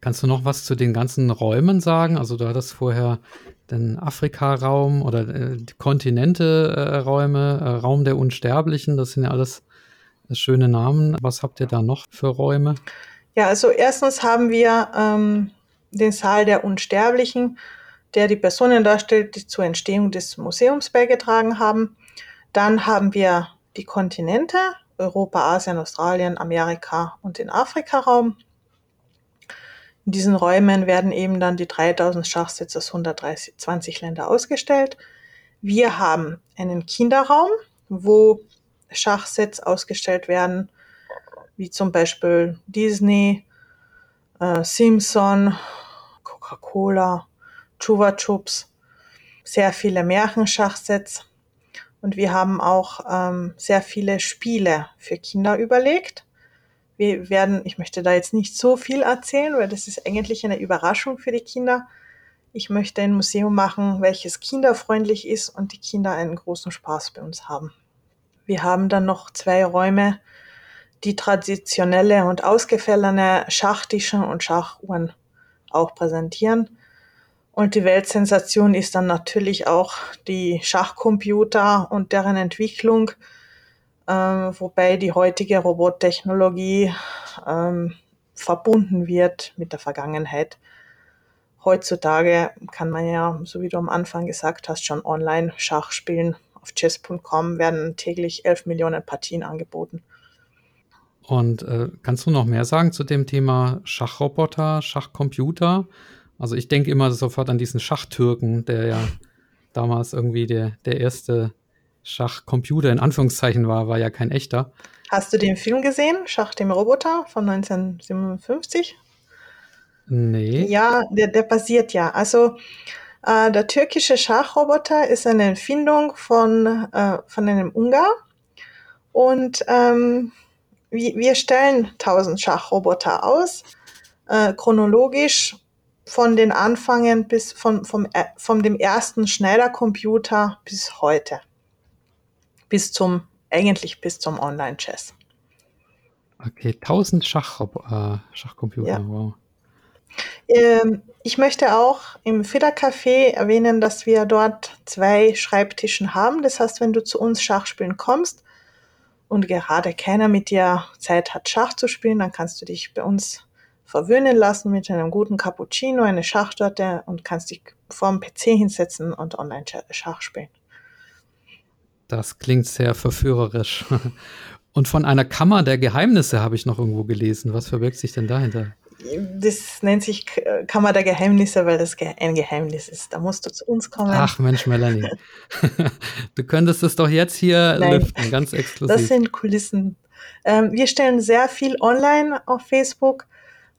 Kannst du noch was zu den ganzen Räumen sagen? Also du hattest vorher den Afrika-Raum oder äh, die Kontinente-Räume, äh, Raum der Unsterblichen, das sind ja alles äh, schöne Namen. Was habt ihr da noch für Räume? Ja, also erstens haben wir ähm, den Saal der Unsterblichen, der die Personen darstellt, die zur Entstehung des Museums beigetragen haben. Dann haben wir die Kontinente, Europa, Asien, Australien, Amerika und den Afrika-Raum. In diesen Räumen werden eben dann die 3000 Schachsets aus 120 Länder ausgestellt. Wir haben einen Kinderraum, wo Schachsets ausgestellt werden, wie zum Beispiel Disney, äh, Simpson, Coca-Cola, Chuva Chups, sehr viele Märchenschachsets. Und wir haben auch ähm, sehr viele Spiele für Kinder überlegt. Wir werden, ich möchte da jetzt nicht so viel erzählen, weil das ist eigentlich eine Überraschung für die Kinder. Ich möchte ein Museum machen, welches kinderfreundlich ist und die Kinder einen großen Spaß bei uns haben. Wir haben dann noch zwei Räume, die traditionelle und ausgefallene Schachtische und Schachuhren auch präsentieren. Und die Weltsensation ist dann natürlich auch die Schachcomputer und deren Entwicklung, ähm, wobei die heutige Robottechnologie ähm, verbunden wird mit der Vergangenheit. Heutzutage kann man ja, so wie du am Anfang gesagt hast, schon online Schach spielen. Auf chess.com werden täglich 11 Millionen Partien angeboten. Und äh, kannst du noch mehr sagen zu dem Thema Schachroboter, Schachcomputer? Also ich denke immer sofort an diesen Schachtürken, der ja damals irgendwie der, der erste Schachcomputer in Anführungszeichen war, war ja kein echter. Hast du den Film gesehen, Schach dem Roboter von 1957? Nee. Ja, der, der basiert ja. Also äh, der türkische Schachroboter ist eine Erfindung von, äh, von einem Ungar. Und ähm, wir, wir stellen 1000 Schachroboter aus, äh, chronologisch von den Anfängen bis von, vom, äh, von dem ersten Schneidercomputer bis heute. Bis zum, eigentlich bis zum Online-Chess. Okay, 1000 Schach, äh, Schachcomputer, Ja. wow. Ähm, ich möchte auch im Federcafé erwähnen, dass wir dort zwei Schreibtischen haben. Das heißt, wenn du zu uns Schach spielen kommst und gerade keiner mit dir Zeit hat, Schach zu spielen, dann kannst du dich bei uns verwöhnen lassen mit einem guten Cappuccino, eine Schachtorte und kannst dich vorm PC hinsetzen und online Schach spielen. Das klingt sehr verführerisch. Und von einer Kammer der Geheimnisse habe ich noch irgendwo gelesen. Was verbirgt sich denn dahinter? Das nennt sich Kammer der Geheimnisse, weil das ein Geheimnis ist. Da musst du zu uns kommen. Ach Mensch, Melanie. du könntest es doch jetzt hier Nein. lüften, ganz Das exklusiv. sind Kulissen. Ähm, wir stellen sehr viel online auf Facebook.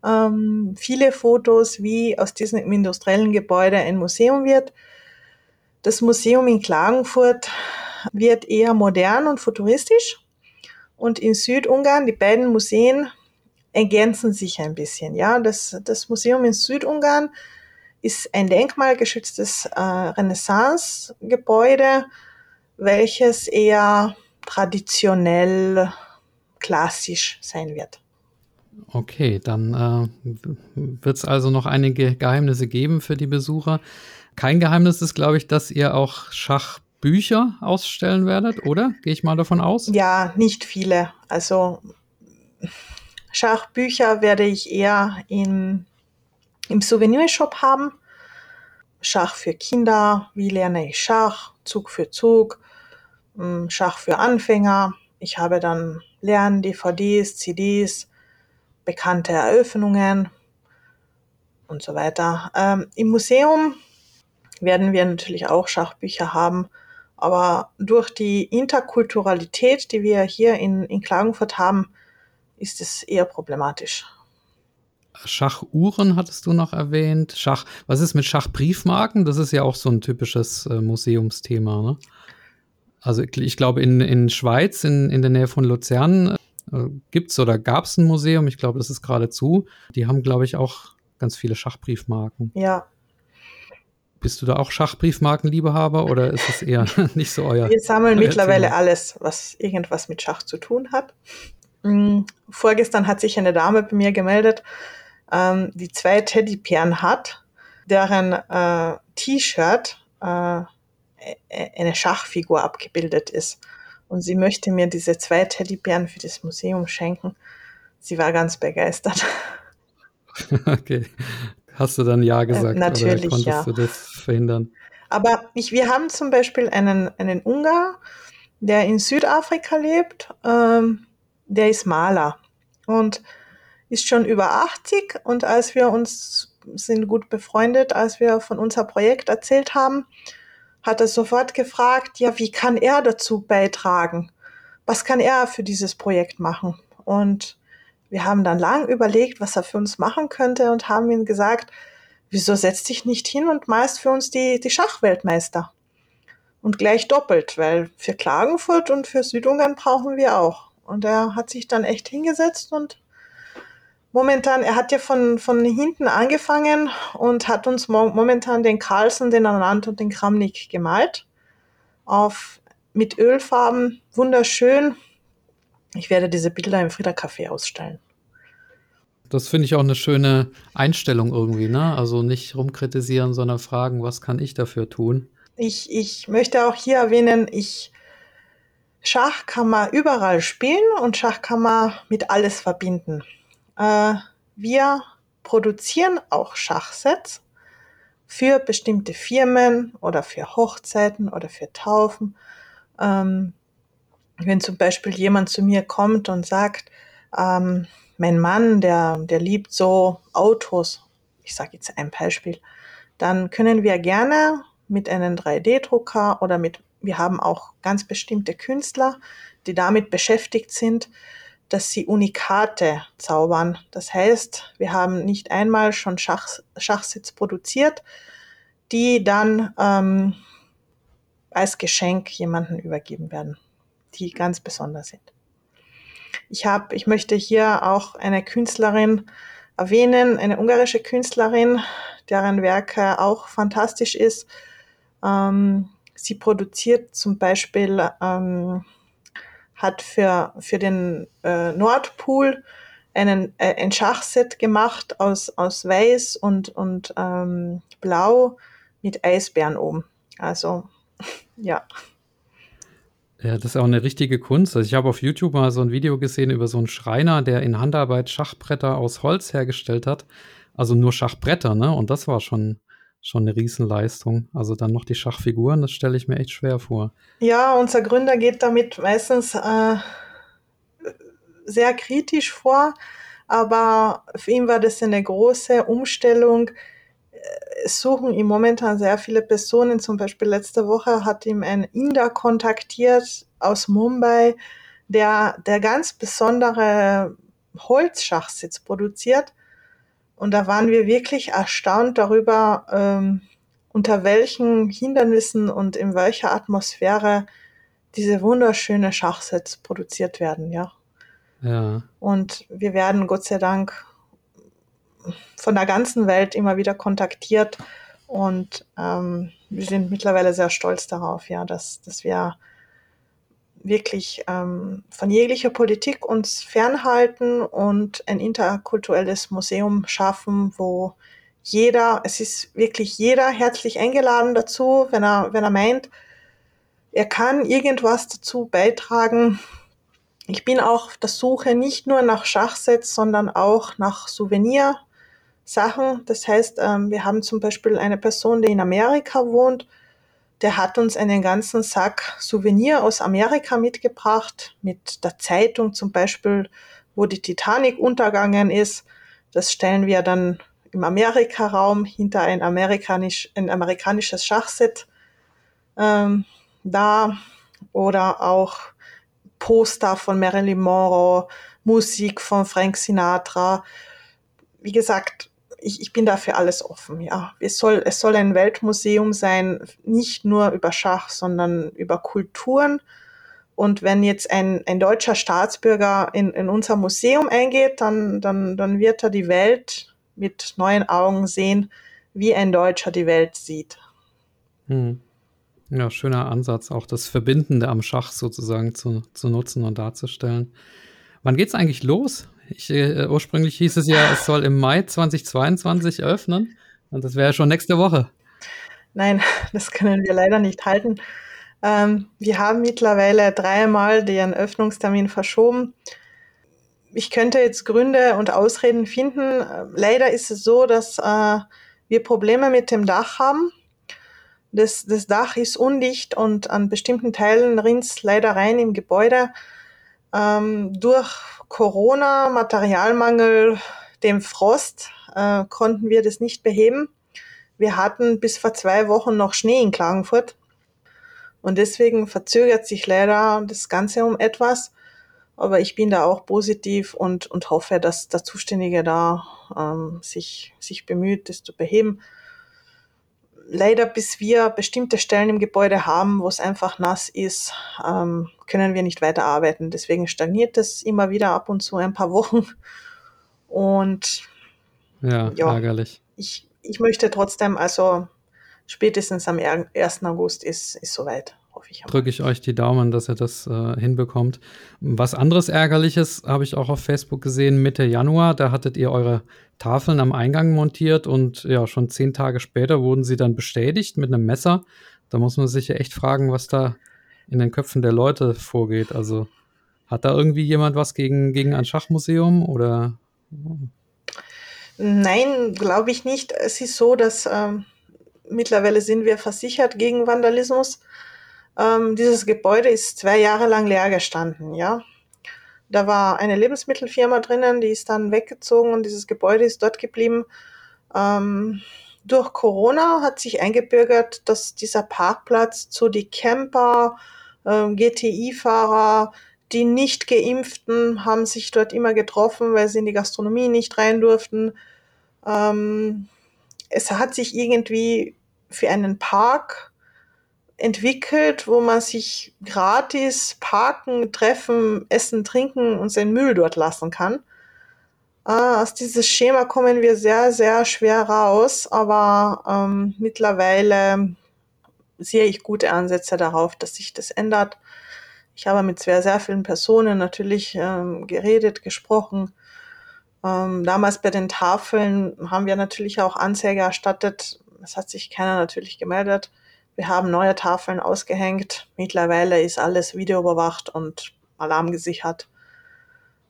Ähm, viele Fotos, wie aus diesem industriellen Gebäude ein Museum wird. Das Museum in Klagenfurt wird eher modern und futuristisch. Und in Südungarn, die beiden Museen ergänzen sich ein bisschen. Ja, das, das Museum in Südungarn ist ein denkmalgeschütztes äh, Renaissance-Gebäude, welches eher traditionell klassisch sein wird. Okay, dann äh, wird es also noch einige Geheimnisse geben für die Besucher. Kein Geheimnis ist, glaube ich, dass ihr auch Schachbücher ausstellen werdet, oder? Gehe ich mal davon aus? Ja, nicht viele. Also Schachbücher werde ich eher in, im Souvenirshop haben. Schach für Kinder, wie lerne ich Schach, Zug für Zug, mm, Schach für Anfänger. Ich habe dann Lern-DVDs, CDs, bekannte Eröffnungen. und so weiter. Ähm, Im Museum werden wir natürlich auch Schachbücher haben, aber durch die Interkulturalität, die wir hier in, in Klagenfurt haben, ist es eher problematisch. Schachuhren hattest du noch erwähnt. Schach, was ist mit Schachbriefmarken? Das ist ja auch so ein typisches äh, Museumsthema. Ne? Also ich glaube, in, in Schweiz, in, in der Nähe von Luzern, äh, gibt es oder gab es ein Museum, ich glaube, das ist gerade zu. Die haben, glaube ich, auch ganz viele Schachbriefmarken. Ja. Bist du da auch Schachbriefmarkenliebhaber oder ist es eher nicht so euer? Wir sammeln mittlerweile Thema? alles, was irgendwas mit Schach zu tun hat. Hm, vorgestern hat sich eine Dame bei mir gemeldet, ähm, die zwei Teddybären hat, deren äh, T-Shirt äh, eine Schachfigur abgebildet ist. Und sie möchte mir diese zwei Teddybären für das Museum schenken. Sie war ganz begeistert. Okay. Hast du dann Ja äh, gesagt? Äh, natürlich, oder konntest ja. du das verhindern? Aber ich, wir haben zum Beispiel einen, einen Ungar, der in Südafrika lebt. Ähm, der ist Maler. Und ist schon über 80 und als wir uns sind gut befreundet, als wir von unser Projekt erzählt haben, hat er sofort gefragt, ja, wie kann er dazu beitragen? Was kann er für dieses Projekt machen? Und wir haben dann lang überlegt, was er für uns machen könnte und haben ihm gesagt, wieso setzt dich nicht hin und meist für uns die, die Schachweltmeister? Und gleich doppelt, weil für Klagenfurt und für Südungarn brauchen wir auch. Und er hat sich dann echt hingesetzt und momentan, er hat ja von, von hinten angefangen und hat uns mo momentan den Carlsen, den Anand und den Kramnik gemalt. Auf, mit Ölfarben, wunderschön. Ich werde diese Bilder im Frieder Café ausstellen. Das finde ich auch eine schöne Einstellung irgendwie, ne? Also nicht rumkritisieren, sondern fragen, was kann ich dafür tun? Ich, ich möchte auch hier erwähnen, ich Schach kann man überall spielen und Schach kann man mit alles verbinden. Äh, wir produzieren auch Schachsets für bestimmte Firmen oder für Hochzeiten oder für Taufen. Ähm, wenn zum Beispiel jemand zu mir kommt und sagt, ähm, mein Mann, der, der liebt so Autos, ich sage jetzt ein Beispiel, dann können wir gerne mit einem 3D-Drucker oder mit, wir haben auch ganz bestimmte Künstler, die damit beschäftigt sind, dass sie Unikate zaubern. Das heißt, wir haben nicht einmal schon Schach, Schachsitz produziert, die dann ähm, als Geschenk jemanden übergeben werden, die ganz besonders sind. Ich habe, ich möchte hier auch eine Künstlerin erwähnen, eine ungarische Künstlerin, deren Werke auch fantastisch ist. Ähm, sie produziert zum Beispiel ähm, hat für, für den äh, Nordpool einen, äh, ein Schachset gemacht aus, aus Weiß und, und ähm, Blau mit Eisbären oben. Also, ja. Ja, das ist auch eine richtige Kunst. Also ich habe auf YouTube mal so ein Video gesehen über so einen Schreiner, der in Handarbeit Schachbretter aus Holz hergestellt hat. Also nur Schachbretter, ne? Und das war schon schon eine Riesenleistung. Also dann noch die Schachfiguren, das stelle ich mir echt schwer vor. Ja, unser Gründer geht damit meistens äh, sehr kritisch vor, aber für ihn war das eine große Umstellung. Es suchen ihm momentan sehr viele Personen. Zum Beispiel letzte Woche hat ihm ein Inder kontaktiert aus Mumbai, der, der ganz besondere Holzschachsitz produziert und da waren wir wirklich erstaunt darüber, ähm, unter welchen Hindernissen und in welcher Atmosphäre diese wunderschöne Schachsets produziert werden, ja. Ja. Und wir werden Gott sei Dank von der ganzen Welt immer wieder kontaktiert und ähm, wir sind mittlerweile sehr stolz darauf, ja, dass, dass wir wirklich ähm, von jeglicher Politik uns fernhalten und ein interkulturelles Museum schaffen, wo jeder, es ist wirklich jeder herzlich eingeladen dazu, wenn er, wenn er meint, er kann irgendwas dazu beitragen. Ich bin auch auf der Suche nicht nur nach Schachsets, sondern auch nach Souvenirsachen. Das heißt, ähm, wir haben zum Beispiel eine Person, die in Amerika wohnt, der hat uns einen ganzen Sack Souvenir aus Amerika mitgebracht, mit der Zeitung zum Beispiel, wo die Titanic untergegangen ist. Das stellen wir dann im Amerika-Raum hinter ein, amerikanisch, ein amerikanisches Schachset ähm, da oder auch Poster von Marilyn Monroe, Musik von Frank Sinatra. Wie gesagt, ich, ich bin dafür alles offen. Ja, es soll, es soll ein Weltmuseum sein, nicht nur über Schach, sondern über Kulturen. Und wenn jetzt ein, ein deutscher Staatsbürger in, in unser Museum eingeht, dann, dann, dann wird er die Welt mit neuen Augen sehen, wie ein Deutscher die Welt sieht. Hm. Ja, schöner Ansatz, auch das Verbindende am Schach sozusagen zu, zu nutzen und darzustellen. Wann geht's eigentlich los? Ich, äh, ursprünglich hieß es ja, es soll im Mai 2022 öffnen. Und das wäre schon nächste Woche. Nein, das können wir leider nicht halten. Ähm, wir haben mittlerweile dreimal den Öffnungstermin verschoben. Ich könnte jetzt Gründe und Ausreden finden. Leider ist es so, dass äh, wir Probleme mit dem Dach haben. Das, das Dach ist undicht und an bestimmten Teilen rinnt es leider rein im Gebäude. Ähm, durch Corona, Materialmangel, dem Frost äh, konnten wir das nicht beheben. Wir hatten bis vor zwei Wochen noch Schnee in Klagenfurt. Und deswegen verzögert sich leider das Ganze um etwas. Aber ich bin da auch positiv und, und hoffe, dass der Zuständige da ähm, sich, sich bemüht, das zu beheben leider, bis wir bestimmte Stellen im Gebäude haben, wo es einfach nass ist, ähm, können wir nicht weiterarbeiten. Deswegen stagniert es immer wieder ab und zu ein paar Wochen. Und ja, ja ärgerlich. Ich, ich möchte trotzdem, also spätestens am 1. August ist, ist soweit hoffe ich. Drücke ich euch die Daumen, dass ihr das äh, hinbekommt. Was anderes Ärgerliches habe ich auch auf Facebook gesehen, Mitte Januar. Da hattet ihr eure Tafeln am Eingang montiert und ja, schon zehn Tage später wurden sie dann bestätigt mit einem Messer. Da muss man sich ja echt fragen, was da in den Köpfen der Leute vorgeht. Also hat da irgendwie jemand was gegen, gegen ein Schachmuseum oder? Nein, glaube ich nicht. Es ist so, dass ähm, mittlerweile sind wir versichert gegen Vandalismus. Ähm, dieses Gebäude ist zwei Jahre lang leer gestanden, ja. Da war eine Lebensmittelfirma drinnen, die ist dann weggezogen und dieses Gebäude ist dort geblieben. Ähm, durch Corona hat sich eingebürgert, dass dieser Parkplatz zu die Camper, ähm, GTI-Fahrer, die nicht geimpften haben sich dort immer getroffen, weil sie in die Gastronomie nicht rein durften. Ähm, es hat sich irgendwie für einen Park entwickelt, wo man sich gratis parken, treffen, essen, trinken und seinen Müll dort lassen kann. Äh, aus dieses Schema kommen wir sehr, sehr schwer raus, aber ähm, mittlerweile sehe ich gute Ansätze darauf, dass sich das ändert. Ich habe mit sehr, sehr vielen Personen natürlich ähm, geredet, gesprochen. Ähm, damals bei den Tafeln haben wir natürlich auch Anzeige erstattet. Es hat sich keiner natürlich gemeldet. Wir haben neue Tafeln ausgehängt. Mittlerweile ist alles videoüberwacht und alarmgesichert.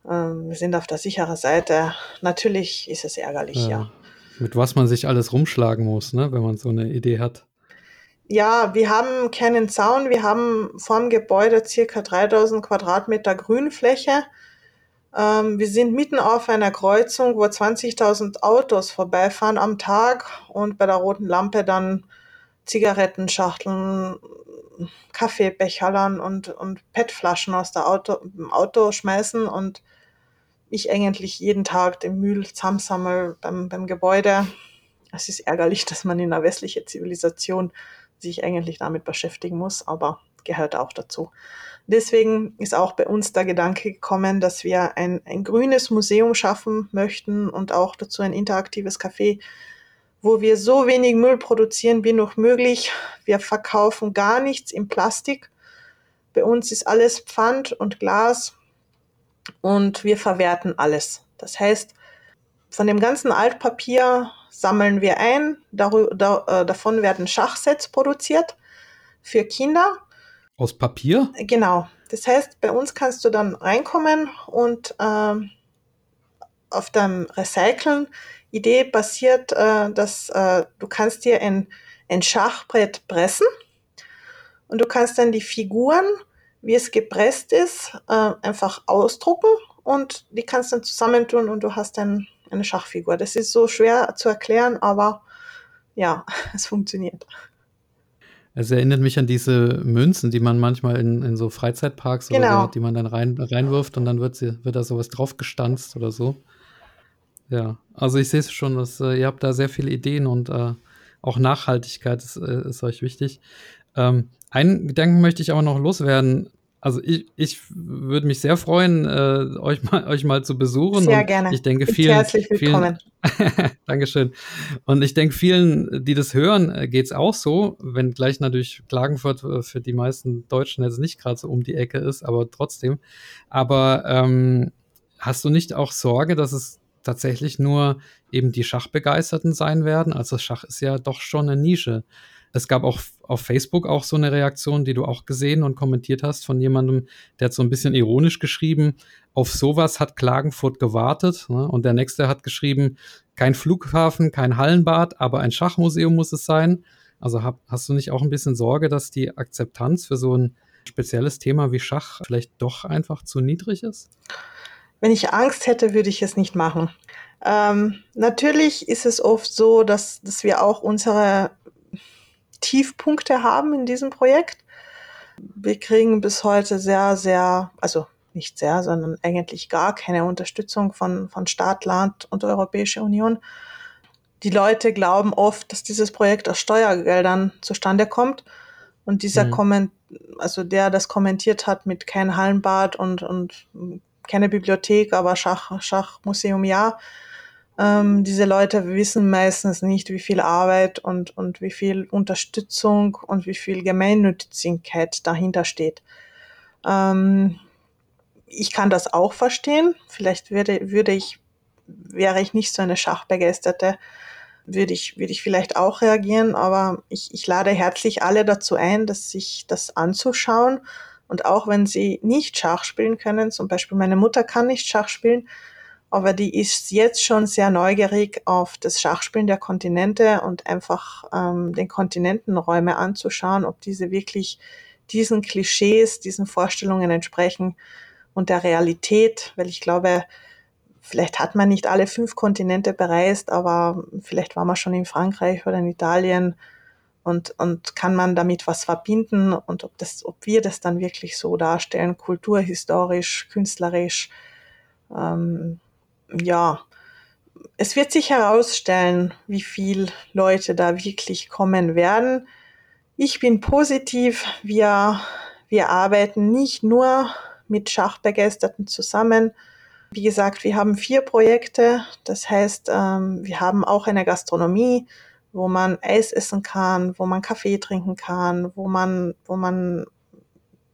Ähm, wir sind auf der sicheren Seite. Natürlich ist es ärgerlich, ja. ja. Mit was man sich alles rumschlagen muss, ne, wenn man so eine Idee hat. Ja, wir haben keinen Zaun. Wir haben vorm Gebäude circa 3000 Quadratmeter Grünfläche. Ähm, wir sind mitten auf einer Kreuzung, wo 20.000 Autos vorbeifahren am Tag und bei der roten Lampe dann Zigarettenschachteln, Kaffeebecherlern und, und PET-Flaschen aus der Auto, dem Auto schmeißen und ich eigentlich jeden Tag den Müll zusammensammle beim, beim Gebäude. Es ist ärgerlich, dass man in einer westlichen Zivilisation sich eigentlich damit beschäftigen muss, aber gehört auch dazu. Deswegen ist auch bei uns der Gedanke gekommen, dass wir ein, ein grünes Museum schaffen möchten und auch dazu ein interaktives Café wo wir so wenig Müll produzieren wie noch möglich. Wir verkaufen gar nichts in Plastik. Bei uns ist alles Pfand und Glas und wir verwerten alles. Das heißt, von dem ganzen Altpapier sammeln wir ein. Dar da, äh, davon werden Schachsets produziert für Kinder. Aus Papier? Genau. Das heißt, bei uns kannst du dann reinkommen und äh, auf dem Recyceln Idee basiert, äh, dass äh, du kannst dir ein, ein Schachbrett pressen und du kannst dann die Figuren, wie es gepresst ist, äh, einfach ausdrucken und die kannst dann zusammentun und du hast ein, eine Schachfigur. Das ist so schwer zu erklären, aber ja, es funktioniert. Es erinnert mich an diese Münzen, die man manchmal in, in so Freizeitparks genau. oder so, die man dann rein, reinwirft und dann wird, sie, wird da sowas draufgestanzt oder so. Ja, also ich sehe es schon, dass äh, ihr habt da sehr viele Ideen und äh, auch Nachhaltigkeit ist, äh, ist euch wichtig. Ähm, einen Gedanken möchte ich aber noch loswerden. Also ich, ich würde mich sehr freuen, äh, euch, mal, euch mal zu besuchen. Sehr gerne. Ich denke, vielen, herzlich willkommen. Vielen, Dankeschön. Und ich denke, vielen, die das hören, äh, geht es auch so, wenn gleich natürlich Klagenfurt äh, für die meisten Deutschen jetzt nicht gerade so um die Ecke ist, aber trotzdem. Aber ähm, hast du nicht auch Sorge, dass es tatsächlich nur eben die Schachbegeisterten sein werden? Also Schach ist ja doch schon eine Nische. Es gab auch auf Facebook auch so eine Reaktion, die du auch gesehen und kommentiert hast von jemandem, der hat so ein bisschen ironisch geschrieben, auf sowas hat Klagenfurt gewartet. Ne? Und der nächste hat geschrieben, kein Flughafen, kein Hallenbad, aber ein Schachmuseum muss es sein. Also hab, hast du nicht auch ein bisschen Sorge, dass die Akzeptanz für so ein spezielles Thema wie Schach vielleicht doch einfach zu niedrig ist? Wenn ich Angst hätte, würde ich es nicht machen. Ähm, natürlich ist es oft so, dass, dass wir auch unsere Tiefpunkte haben in diesem Projekt. Wir kriegen bis heute sehr, sehr, also nicht sehr, sondern eigentlich gar keine Unterstützung von, von Staat, Land und Europäische Union. Die Leute glauben oft, dass dieses Projekt aus Steuergeldern zustande kommt. Und dieser mhm. Komment, also der das kommentiert hat mit kein Hallenbad und, und keine Bibliothek, aber Schach, Schachmuseum ja, ähm, diese Leute wissen meistens nicht, wie viel Arbeit und, und wie viel Unterstützung und wie viel Gemeinnützigkeit dahinter steht. Ähm, ich kann das auch verstehen. Vielleicht würde, würde ich, wäre ich nicht so eine Schachbegeisterte, würde ich, würde ich vielleicht auch reagieren, aber ich, ich lade herzlich alle dazu ein, dass sich das anzuschauen. Und auch wenn sie nicht Schach spielen können, zum Beispiel meine Mutter kann nicht Schach spielen, aber die ist jetzt schon sehr neugierig auf das Schachspielen der Kontinente und einfach ähm, den Kontinentenräume anzuschauen, ob diese wirklich diesen Klischees, diesen Vorstellungen entsprechen und der Realität, weil ich glaube, vielleicht hat man nicht alle fünf Kontinente bereist, aber vielleicht war man schon in Frankreich oder in Italien und, und kann man damit was verbinden und ob das, ob wir das dann wirklich so darstellen, kulturhistorisch, künstlerisch, ähm, ja, es wird sich herausstellen, wie viel Leute da wirklich kommen werden. Ich bin positiv. Wir, wir arbeiten nicht nur mit Schachbegeisterten zusammen. Wie gesagt, wir haben vier Projekte. Das heißt, ähm, wir haben auch eine Gastronomie, wo man Eis essen kann, wo man Kaffee trinken kann, wo man, wo man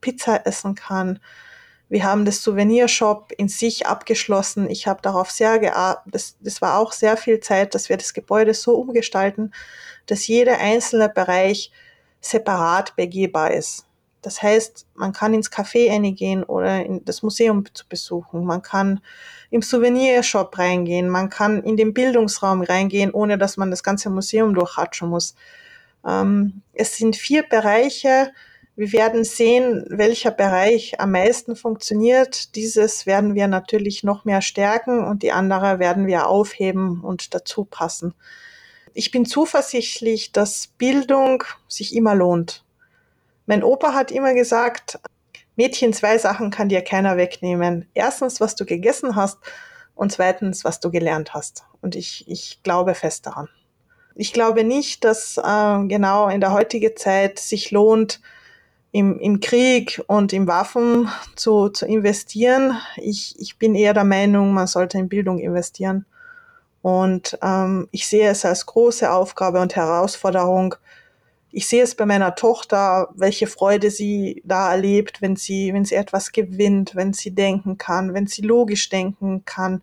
Pizza essen kann. Wir haben das Souvenirshop in sich abgeschlossen. Ich habe darauf sehr gearbeitet. Das, das war auch sehr viel Zeit, dass wir das Gebäude so umgestalten, dass jeder einzelne Bereich separat begehbar ist. Das heißt, man kann ins Café reingehen oder in das Museum zu besuchen. Man kann im Souvenirshop reingehen. Man kann in den Bildungsraum reingehen, ohne dass man das ganze Museum durchhatschen muss. Ähm, es sind vier Bereiche, wir werden sehen, welcher Bereich am meisten funktioniert. Dieses werden wir natürlich noch mehr stärken und die andere werden wir aufheben und dazu passen. Ich bin zuversichtlich, dass Bildung sich immer lohnt. Mein Opa hat immer gesagt, Mädchen, zwei Sachen kann dir keiner wegnehmen. Erstens, was du gegessen hast und zweitens, was du gelernt hast. Und ich, ich glaube fest daran. Ich glaube nicht, dass äh, genau in der heutigen Zeit sich lohnt, im, im Krieg und in Waffen zu, zu investieren. Ich, ich bin eher der Meinung, man sollte in Bildung investieren. Und ähm, ich sehe es als große Aufgabe und Herausforderung. Ich sehe es bei meiner Tochter, welche Freude sie da erlebt, wenn sie, wenn sie etwas gewinnt, wenn sie denken kann, wenn sie logisch denken kann.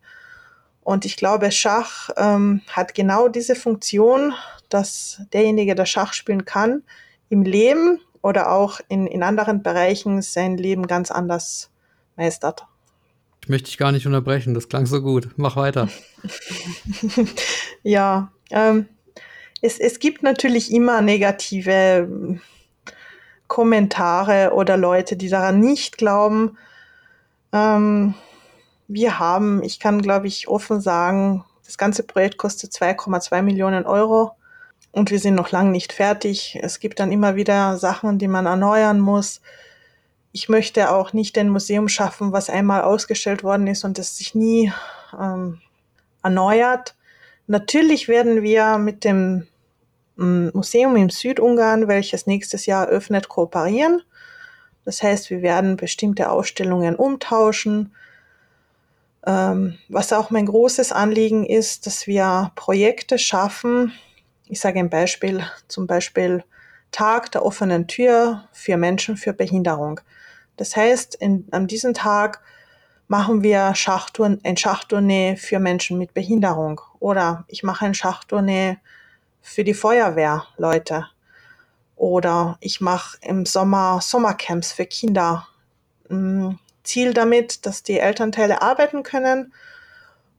Und ich glaube, Schach ähm, hat genau diese Funktion, dass derjenige, der Schach spielen kann, im Leben oder auch in, in anderen Bereichen sein Leben ganz anders meistert. Ich möchte dich gar nicht unterbrechen, das klang so gut. Mach weiter. ja, ähm, es, es gibt natürlich immer negative ähm, Kommentare oder Leute, die daran nicht glauben. Ähm, wir haben, ich kann glaube ich offen sagen, Das ganze Projekt kostet 2,2 Millionen Euro und wir sind noch lange nicht fertig. Es gibt dann immer wieder Sachen, die man erneuern muss. Ich möchte auch nicht ein Museum schaffen, was einmal ausgestellt worden ist und das sich nie ähm, erneuert. Natürlich werden wir mit dem mm, Museum im Südungarn, welches nächstes Jahr öffnet, kooperieren. Das heißt, wir werden bestimmte Ausstellungen umtauschen. Ähm, was auch mein großes Anliegen ist, dass wir Projekte schaffen. Ich sage ein Beispiel, zum Beispiel Tag der offenen Tür für Menschen für Behinderung. Das heißt, in, an diesem Tag machen wir Schachturn, ein Schachtournee für Menschen mit Behinderung oder ich mache ein Schachtournee für die Feuerwehrleute oder ich mache im Sommer Sommercamps für Kinder. Mm, Ziel damit, dass die Elternteile arbeiten können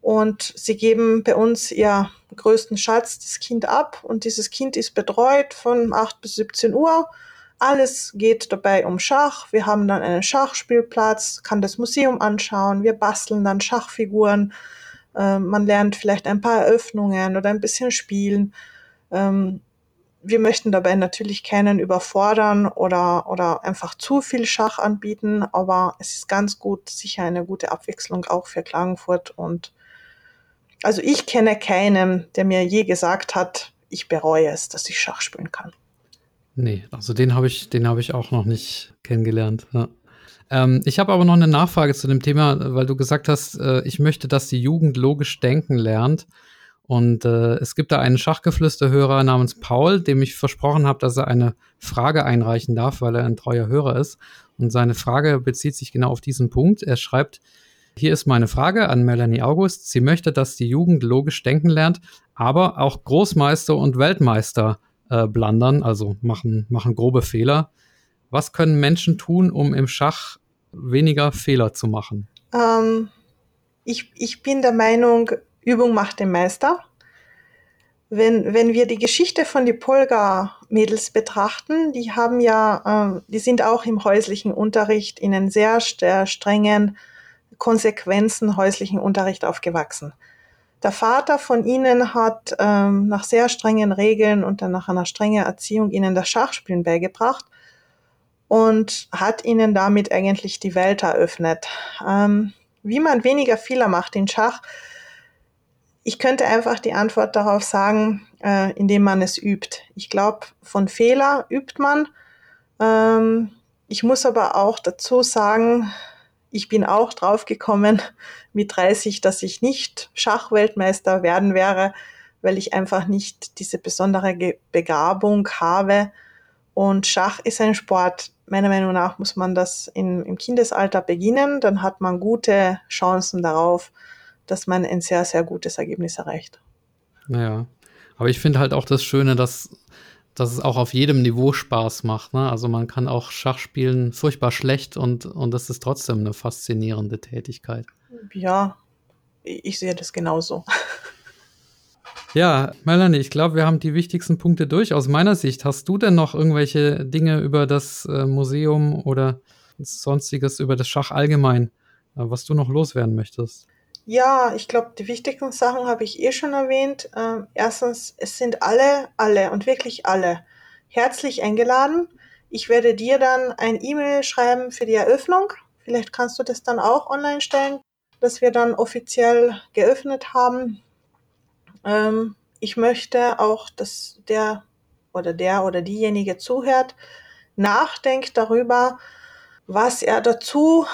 und sie geben bei uns ihr größten Schatz, das Kind ab und dieses Kind ist betreut von 8 bis 17 Uhr alles geht dabei um Schach. Wir haben dann einen Schachspielplatz, kann das Museum anschauen. Wir basteln dann Schachfiguren. Ähm, man lernt vielleicht ein paar Eröffnungen oder ein bisschen spielen. Ähm, wir möchten dabei natürlich keinen überfordern oder, oder einfach zu viel Schach anbieten, aber es ist ganz gut, sicher eine gute Abwechslung auch für Klagenfurt und also ich kenne keinen, der mir je gesagt hat, ich bereue es, dass ich Schach spielen kann. Nee, also den habe ich, den habe ich auch noch nicht kennengelernt. Ja. Ähm, ich habe aber noch eine Nachfrage zu dem Thema, weil du gesagt hast, äh, ich möchte, dass die Jugend logisch denken lernt. Und äh, es gibt da einen Schachgeflüsterhörer namens Paul, dem ich versprochen habe, dass er eine Frage einreichen darf, weil er ein treuer Hörer ist. Und seine Frage bezieht sich genau auf diesen Punkt. Er schreibt, hier ist meine Frage an Melanie August. Sie möchte, dass die Jugend logisch denken lernt, aber auch Großmeister und Weltmeister äh, blundern, also machen, machen grobe Fehler. Was können Menschen tun, um im Schach weniger Fehler zu machen? Ähm, ich, ich bin der Meinung, Übung macht den Meister. Wenn, wenn wir die Geschichte von die Polga-Mädels betrachten, die haben ja, äh, die sind auch im häuslichen Unterricht in einen sehr, sehr strengen Konsequenzen häuslichen Unterricht aufgewachsen. Der Vater von ihnen hat ähm, nach sehr strengen Regeln und dann nach einer strengen Erziehung ihnen das Schachspielen beigebracht und hat ihnen damit eigentlich die Welt eröffnet. Ähm, wie man weniger Fehler macht in Schach, ich könnte einfach die Antwort darauf sagen, äh, indem man es übt. Ich glaube, von Fehler übt man. Ähm, ich muss aber auch dazu sagen, ich bin auch draufgekommen mit 30, dass ich nicht Schachweltmeister werden wäre, weil ich einfach nicht diese besondere Begabung habe. Und Schach ist ein Sport. Meiner Meinung nach muss man das in, im Kindesalter beginnen. Dann hat man gute Chancen darauf, dass man ein sehr, sehr gutes Ergebnis erreicht. Ja, aber ich finde halt auch das Schöne, dass dass es auch auf jedem Niveau Spaß macht. Ne? Also man kann auch Schach spielen furchtbar schlecht und, und das ist trotzdem eine faszinierende Tätigkeit. Ja, ich sehe das genauso. Ja, Melanie, ich glaube, wir haben die wichtigsten Punkte durch. Aus meiner Sicht, hast du denn noch irgendwelche Dinge über das äh, Museum oder sonstiges, über das Schach allgemein, äh, was du noch loswerden möchtest? Ja, ich glaube, die wichtigsten Sachen habe ich eh schon erwähnt. Ähm, erstens, es sind alle, alle und wirklich alle herzlich eingeladen. Ich werde dir dann ein E-Mail schreiben für die Eröffnung. Vielleicht kannst du das dann auch online stellen, dass wir dann offiziell geöffnet haben. Ähm, ich möchte auch, dass der oder der oder diejenige zuhört, nachdenkt darüber, was er dazu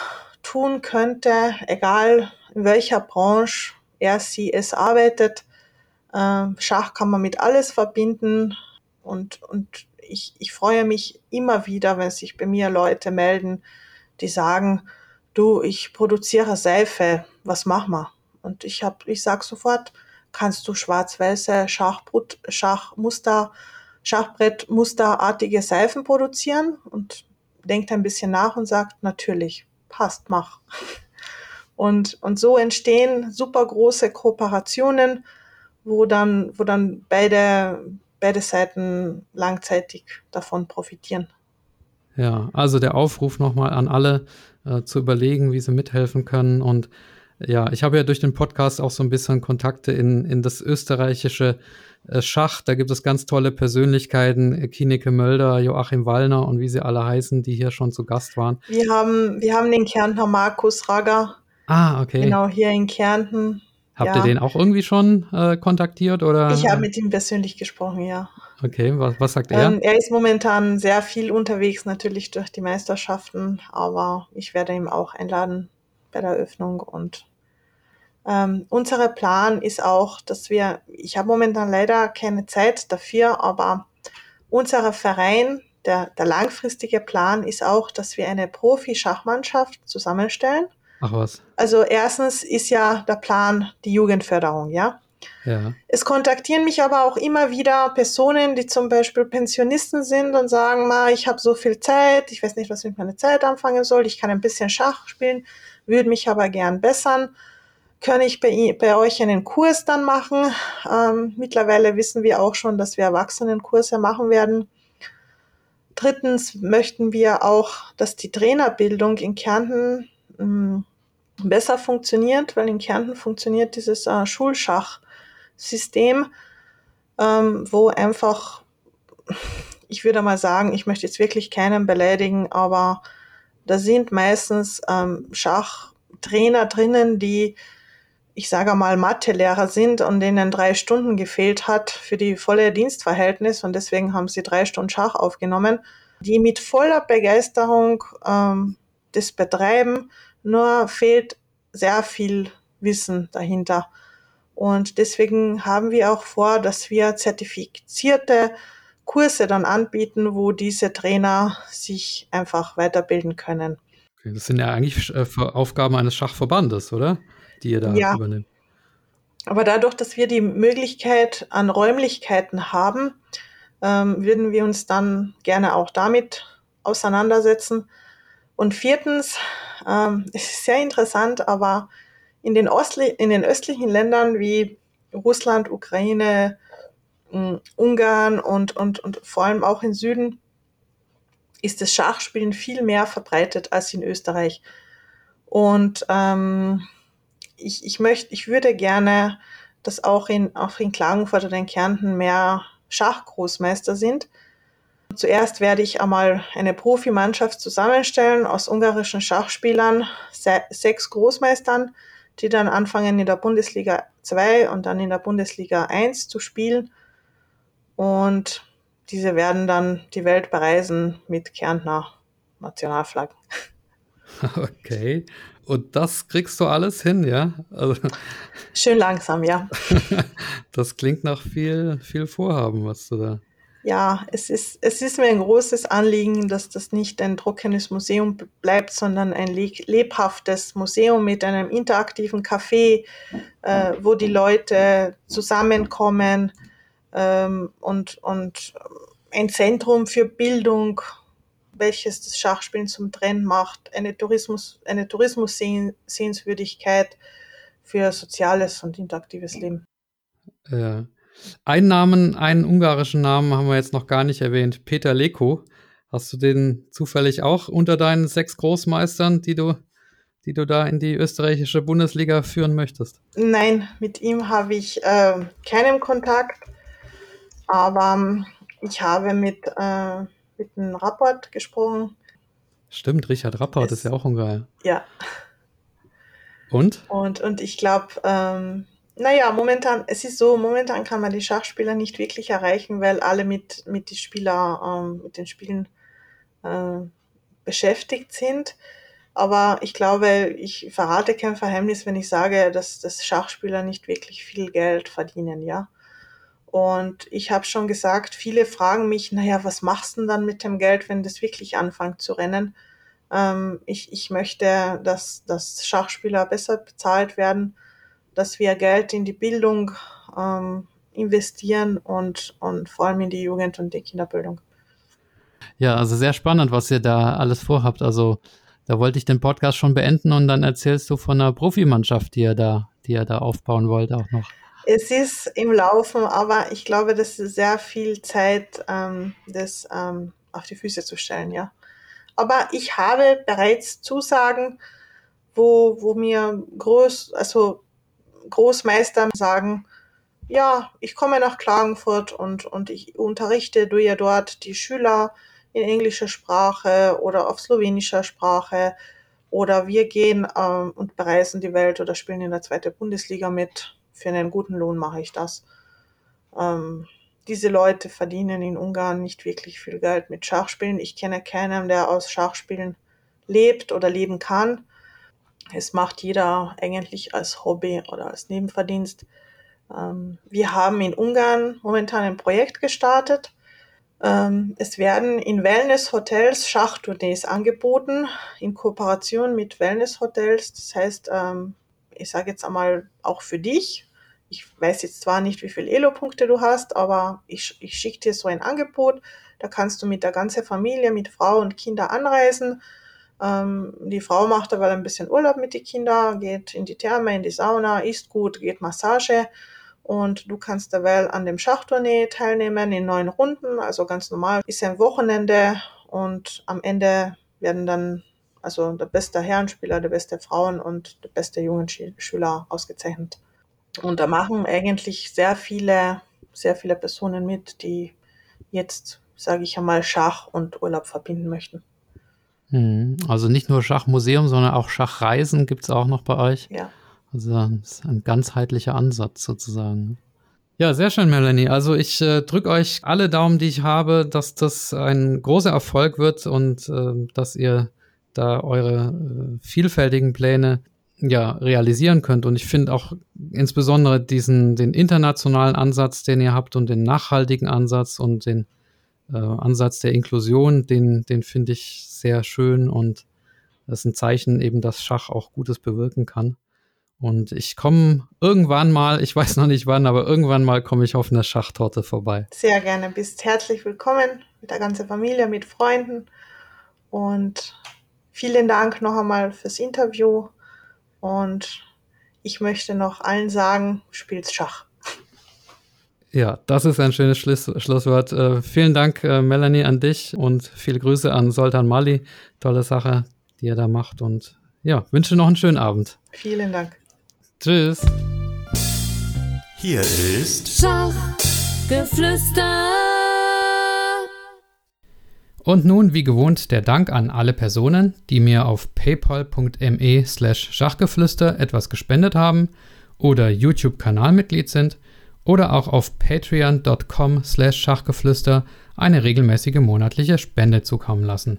tun könnte, egal in welcher Branche er sie es arbeitet. Ähm, Schach kann man mit alles verbinden und, und ich, ich freue mich immer wieder, wenn sich bei mir Leute melden, die sagen, du, ich produziere Seife, was mach wir? Und ich hab, ich sag sofort, kannst du schwarz-weiße Schachbrut, Schachmuster, Schachbrettmusterartige Seifen produzieren? Und denkt ein bisschen nach und sagt, natürlich, passt, mach. Und, und so entstehen super große Kooperationen, wo dann, wo dann beide, beide Seiten langzeitig davon profitieren. Ja, also der Aufruf nochmal an alle äh, zu überlegen, wie sie mithelfen können. Und Ja, ich habe ja durch den Podcast auch so ein bisschen Kontakte in, in das österreichische äh, Schach. Da gibt es ganz tolle Persönlichkeiten, Kineke Mölder, Joachim Wallner und wie sie alle heißen, die hier schon zu Gast waren. Wir haben, wir haben den Kärntner Markus Ragger. Ah, okay. Genau, hier in Kärnten. Habt ja. ihr den auch irgendwie schon äh, kontaktiert oder? Ich habe mit ihm persönlich gesprochen, ja. Okay, was, was sagt er? Ähm, er ist momentan sehr viel unterwegs, natürlich durch die Meisterschaften, aber ich werde ihm auch einladen bei der Eröffnung und ähm, unser Plan ist auch, dass wir, ich habe momentan leider keine Zeit dafür, aber unser Verein, der, der langfristige Plan ist auch, dass wir eine Profi-Schachmannschaft zusammenstellen. Ach was. Also erstens ist ja der Plan die Jugendförderung, ja. Ja. Es kontaktieren mich aber auch immer wieder Personen, die zum Beispiel Pensionisten sind und sagen, ma, ich habe so viel Zeit, ich weiß nicht, was ich mit meiner Zeit anfangen soll, ich kann ein bisschen Schach spielen, würde mich aber gern bessern. Kann ich bei, bei euch einen Kurs dann machen? Ähm, mittlerweile wissen wir auch schon, dass wir Erwachsenenkurse machen werden. Drittens möchten wir auch, dass die Trainerbildung in Kärnten mh, besser funktioniert, weil in Kärnten funktioniert dieses äh, Schulschachsystem, ähm, wo einfach, ich würde mal sagen, ich möchte jetzt wirklich keinen beleidigen, aber da sind meistens ähm, Schachtrainer drinnen, die, ich sage mal, Mathelehrer sind und denen drei Stunden gefehlt hat für die volle Dienstverhältnis und deswegen haben sie drei Stunden Schach aufgenommen, die mit voller Begeisterung ähm, das betreiben, nur fehlt sehr viel Wissen dahinter. Und deswegen haben wir auch vor, dass wir zertifizierte Kurse dann anbieten, wo diese Trainer sich einfach weiterbilden können. Okay, das sind ja eigentlich äh, Aufgaben eines Schachverbandes, oder? Die ihr da ja. übernimmt. Aber dadurch, dass wir die Möglichkeit an Räumlichkeiten haben, ähm, würden wir uns dann gerne auch damit auseinandersetzen. Und viertens, ähm, es ist sehr interessant, aber in den, Ostli in den östlichen Ländern wie Russland, Ukraine, Ungarn und, und, und vor allem auch im Süden ist das Schachspielen viel mehr verbreitet als in Österreich. Und ähm, ich, ich möchte, ich würde gerne, dass auch in, auch in Klagenfurt oder in Kärnten mehr Schachgroßmeister sind. Zuerst werde ich einmal eine Profimannschaft zusammenstellen aus ungarischen Schachspielern, se sechs Großmeistern, die dann anfangen in der Bundesliga 2 und dann in der Bundesliga 1 zu spielen und diese werden dann die Welt bereisen mit Kärntner Nationalflaggen. Okay. Und das kriegst du alles hin, ja? Also, Schön langsam, ja. das klingt nach viel, viel Vorhaben, was du da. Ja, es ist, es ist mir ein großes Anliegen, dass das nicht ein trockenes Museum bleibt, sondern ein lebhaftes Museum mit einem interaktiven Café, äh, wo die Leute zusammenkommen, ähm, und, und ein Zentrum für Bildung, welches das Schachspielen zum Trend macht, eine Tourismus, eine Tourismus-Sehenswürdigkeit für soziales und interaktives Leben. Ja. Einen Namen, einen ungarischen Namen haben wir jetzt noch gar nicht erwähnt, Peter Leko. Hast du den zufällig auch unter deinen sechs Großmeistern, die du, die du da in die österreichische Bundesliga führen möchtest? Nein, mit ihm habe ich äh, keinen Kontakt. Aber ähm, ich habe mit, äh, mit einem Rapport gesprochen. Stimmt, Richard Rapport ist ja auch Ungar. Ja. Und? Und, und ich glaube, ähm, naja, momentan, es ist so, momentan kann man die Schachspieler nicht wirklich erreichen, weil alle mit, mit, die Spieler, ähm, mit den Spielen äh, beschäftigt sind. Aber ich glaube, ich verrate kein Verheimnis, wenn ich sage, dass, dass Schachspieler nicht wirklich viel Geld verdienen, ja. Und ich habe schon gesagt, viele fragen mich, naja, was machst du denn dann mit dem Geld, wenn das wirklich anfängt zu rennen? Ähm, ich, ich möchte, dass, dass Schachspieler besser bezahlt werden, dass wir Geld in die Bildung ähm, investieren und, und vor allem in die Jugend- und die Kinderbildung. Ja, also sehr spannend, was ihr da alles vorhabt. Also da wollte ich den Podcast schon beenden und dann erzählst du von einer Profimannschaft, die ihr da, die ihr da aufbauen wollt auch noch. Es ist im Laufen, aber ich glaube, das ist sehr viel Zeit, ähm, das ähm, auf die Füße zu stellen, ja. Aber ich habe bereits Zusagen wo, wo mir groß, also Großmeister sagen, ja, ich komme nach Klagenfurt und, und ich unterrichte du ja dort die Schüler in englischer Sprache oder auf slowenischer Sprache oder wir gehen ähm, und bereisen die Welt oder spielen in der zweiten Bundesliga mit. Für einen guten Lohn mache ich das. Ähm, diese Leute verdienen in Ungarn nicht wirklich viel Geld mit Schachspielen. Ich kenne keinen, der aus Schachspielen lebt oder leben kann. Es macht jeder eigentlich als Hobby oder als Nebenverdienst. Ähm, wir haben in Ungarn momentan ein Projekt gestartet. Ähm, es werden in Wellness-Hotels Schachtournees angeboten, in Kooperation mit Wellness-Hotels. Das heißt, ähm, ich sage jetzt einmal auch für dich. Ich weiß jetzt zwar nicht, wie viele Elo-Punkte du hast, aber ich, ich schicke dir so ein Angebot. Da kannst du mit der ganzen Familie, mit Frau und Kinder anreisen ähm, die Frau macht aber ein bisschen Urlaub mit den Kindern, geht in die Therme, in die Sauna, isst gut, geht Massage und du kannst dabei an dem Schachtournee teilnehmen in neun Runden, also ganz normal. Ist ein Wochenende und am Ende werden dann also der beste Herrenspieler, der beste Frauen und der beste jungen Schüler ausgezeichnet. Und da machen eigentlich sehr viele, sehr viele Personen mit, die jetzt, sage ich einmal, Schach und Urlaub verbinden möchten. Mhm. Also nicht nur Schachmuseum, sondern auch Schachreisen gibt es auch noch bei euch. Ja. Also das ist ein ganzheitlicher Ansatz sozusagen. Ja, sehr schön, Melanie. Also ich äh, drücke euch alle Daumen, die ich habe, dass das ein großer Erfolg wird und äh, dass ihr da eure äh, vielfältigen Pläne ja realisieren könnt. Und ich finde auch insbesondere diesen den internationalen Ansatz, den ihr habt und den nachhaltigen Ansatz und den äh, Ansatz der Inklusion, den, den finde ich sehr schön und das ist ein Zeichen eben, dass Schach auch Gutes bewirken kann. Und ich komme irgendwann mal, ich weiß noch nicht wann, aber irgendwann mal komme ich auf eine Schachtorte vorbei. Sehr gerne, bist herzlich willkommen mit der ganzen Familie, mit Freunden. Und vielen Dank noch einmal fürs Interview. Und ich möchte noch allen sagen, spielt Schach. Ja, das ist ein schönes Schluss Schlusswort. Äh, vielen Dank, äh, Melanie, an dich und viele Grüße an Soltan Mali. Tolle Sache, die er da macht. Und ja, wünsche noch einen schönen Abend. Vielen Dank. Tschüss. Hier ist Schachgeflüster. Und nun, wie gewohnt, der Dank an alle Personen, die mir auf paypal.me slash Schachgeflüster etwas gespendet haben oder YouTube-Kanalmitglied sind oder auch auf patreon.com slash Schachgeflüster eine regelmäßige monatliche Spende zukommen lassen,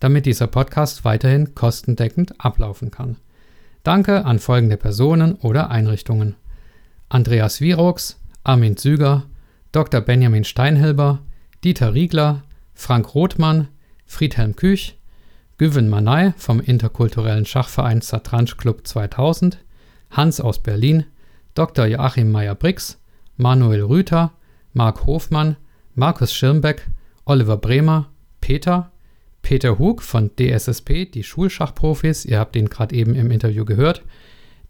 damit dieser Podcast weiterhin kostendeckend ablaufen kann. Danke an folgende Personen oder Einrichtungen. Andreas Wirox, Armin Züger, Dr. Benjamin Steinhilber, Dieter Riegler, Frank Rothmann, Friedhelm Küch, Güven Manay vom interkulturellen Schachverein Satranj Club 2000, Hans aus Berlin, Dr. Joachim Meyer-Brix, Manuel Rüther, Marc Hofmann, Markus Schirmbeck, Oliver Bremer, Peter, Peter Hug von DSSP, die Schulschachprofis, ihr habt ihn gerade eben im Interview gehört,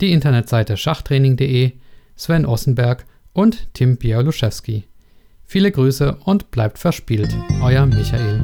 die Internetseite schachtraining.de, Sven Ossenberg und Tim Bialuszewski. Viele Grüße und bleibt verspielt, euer Michael.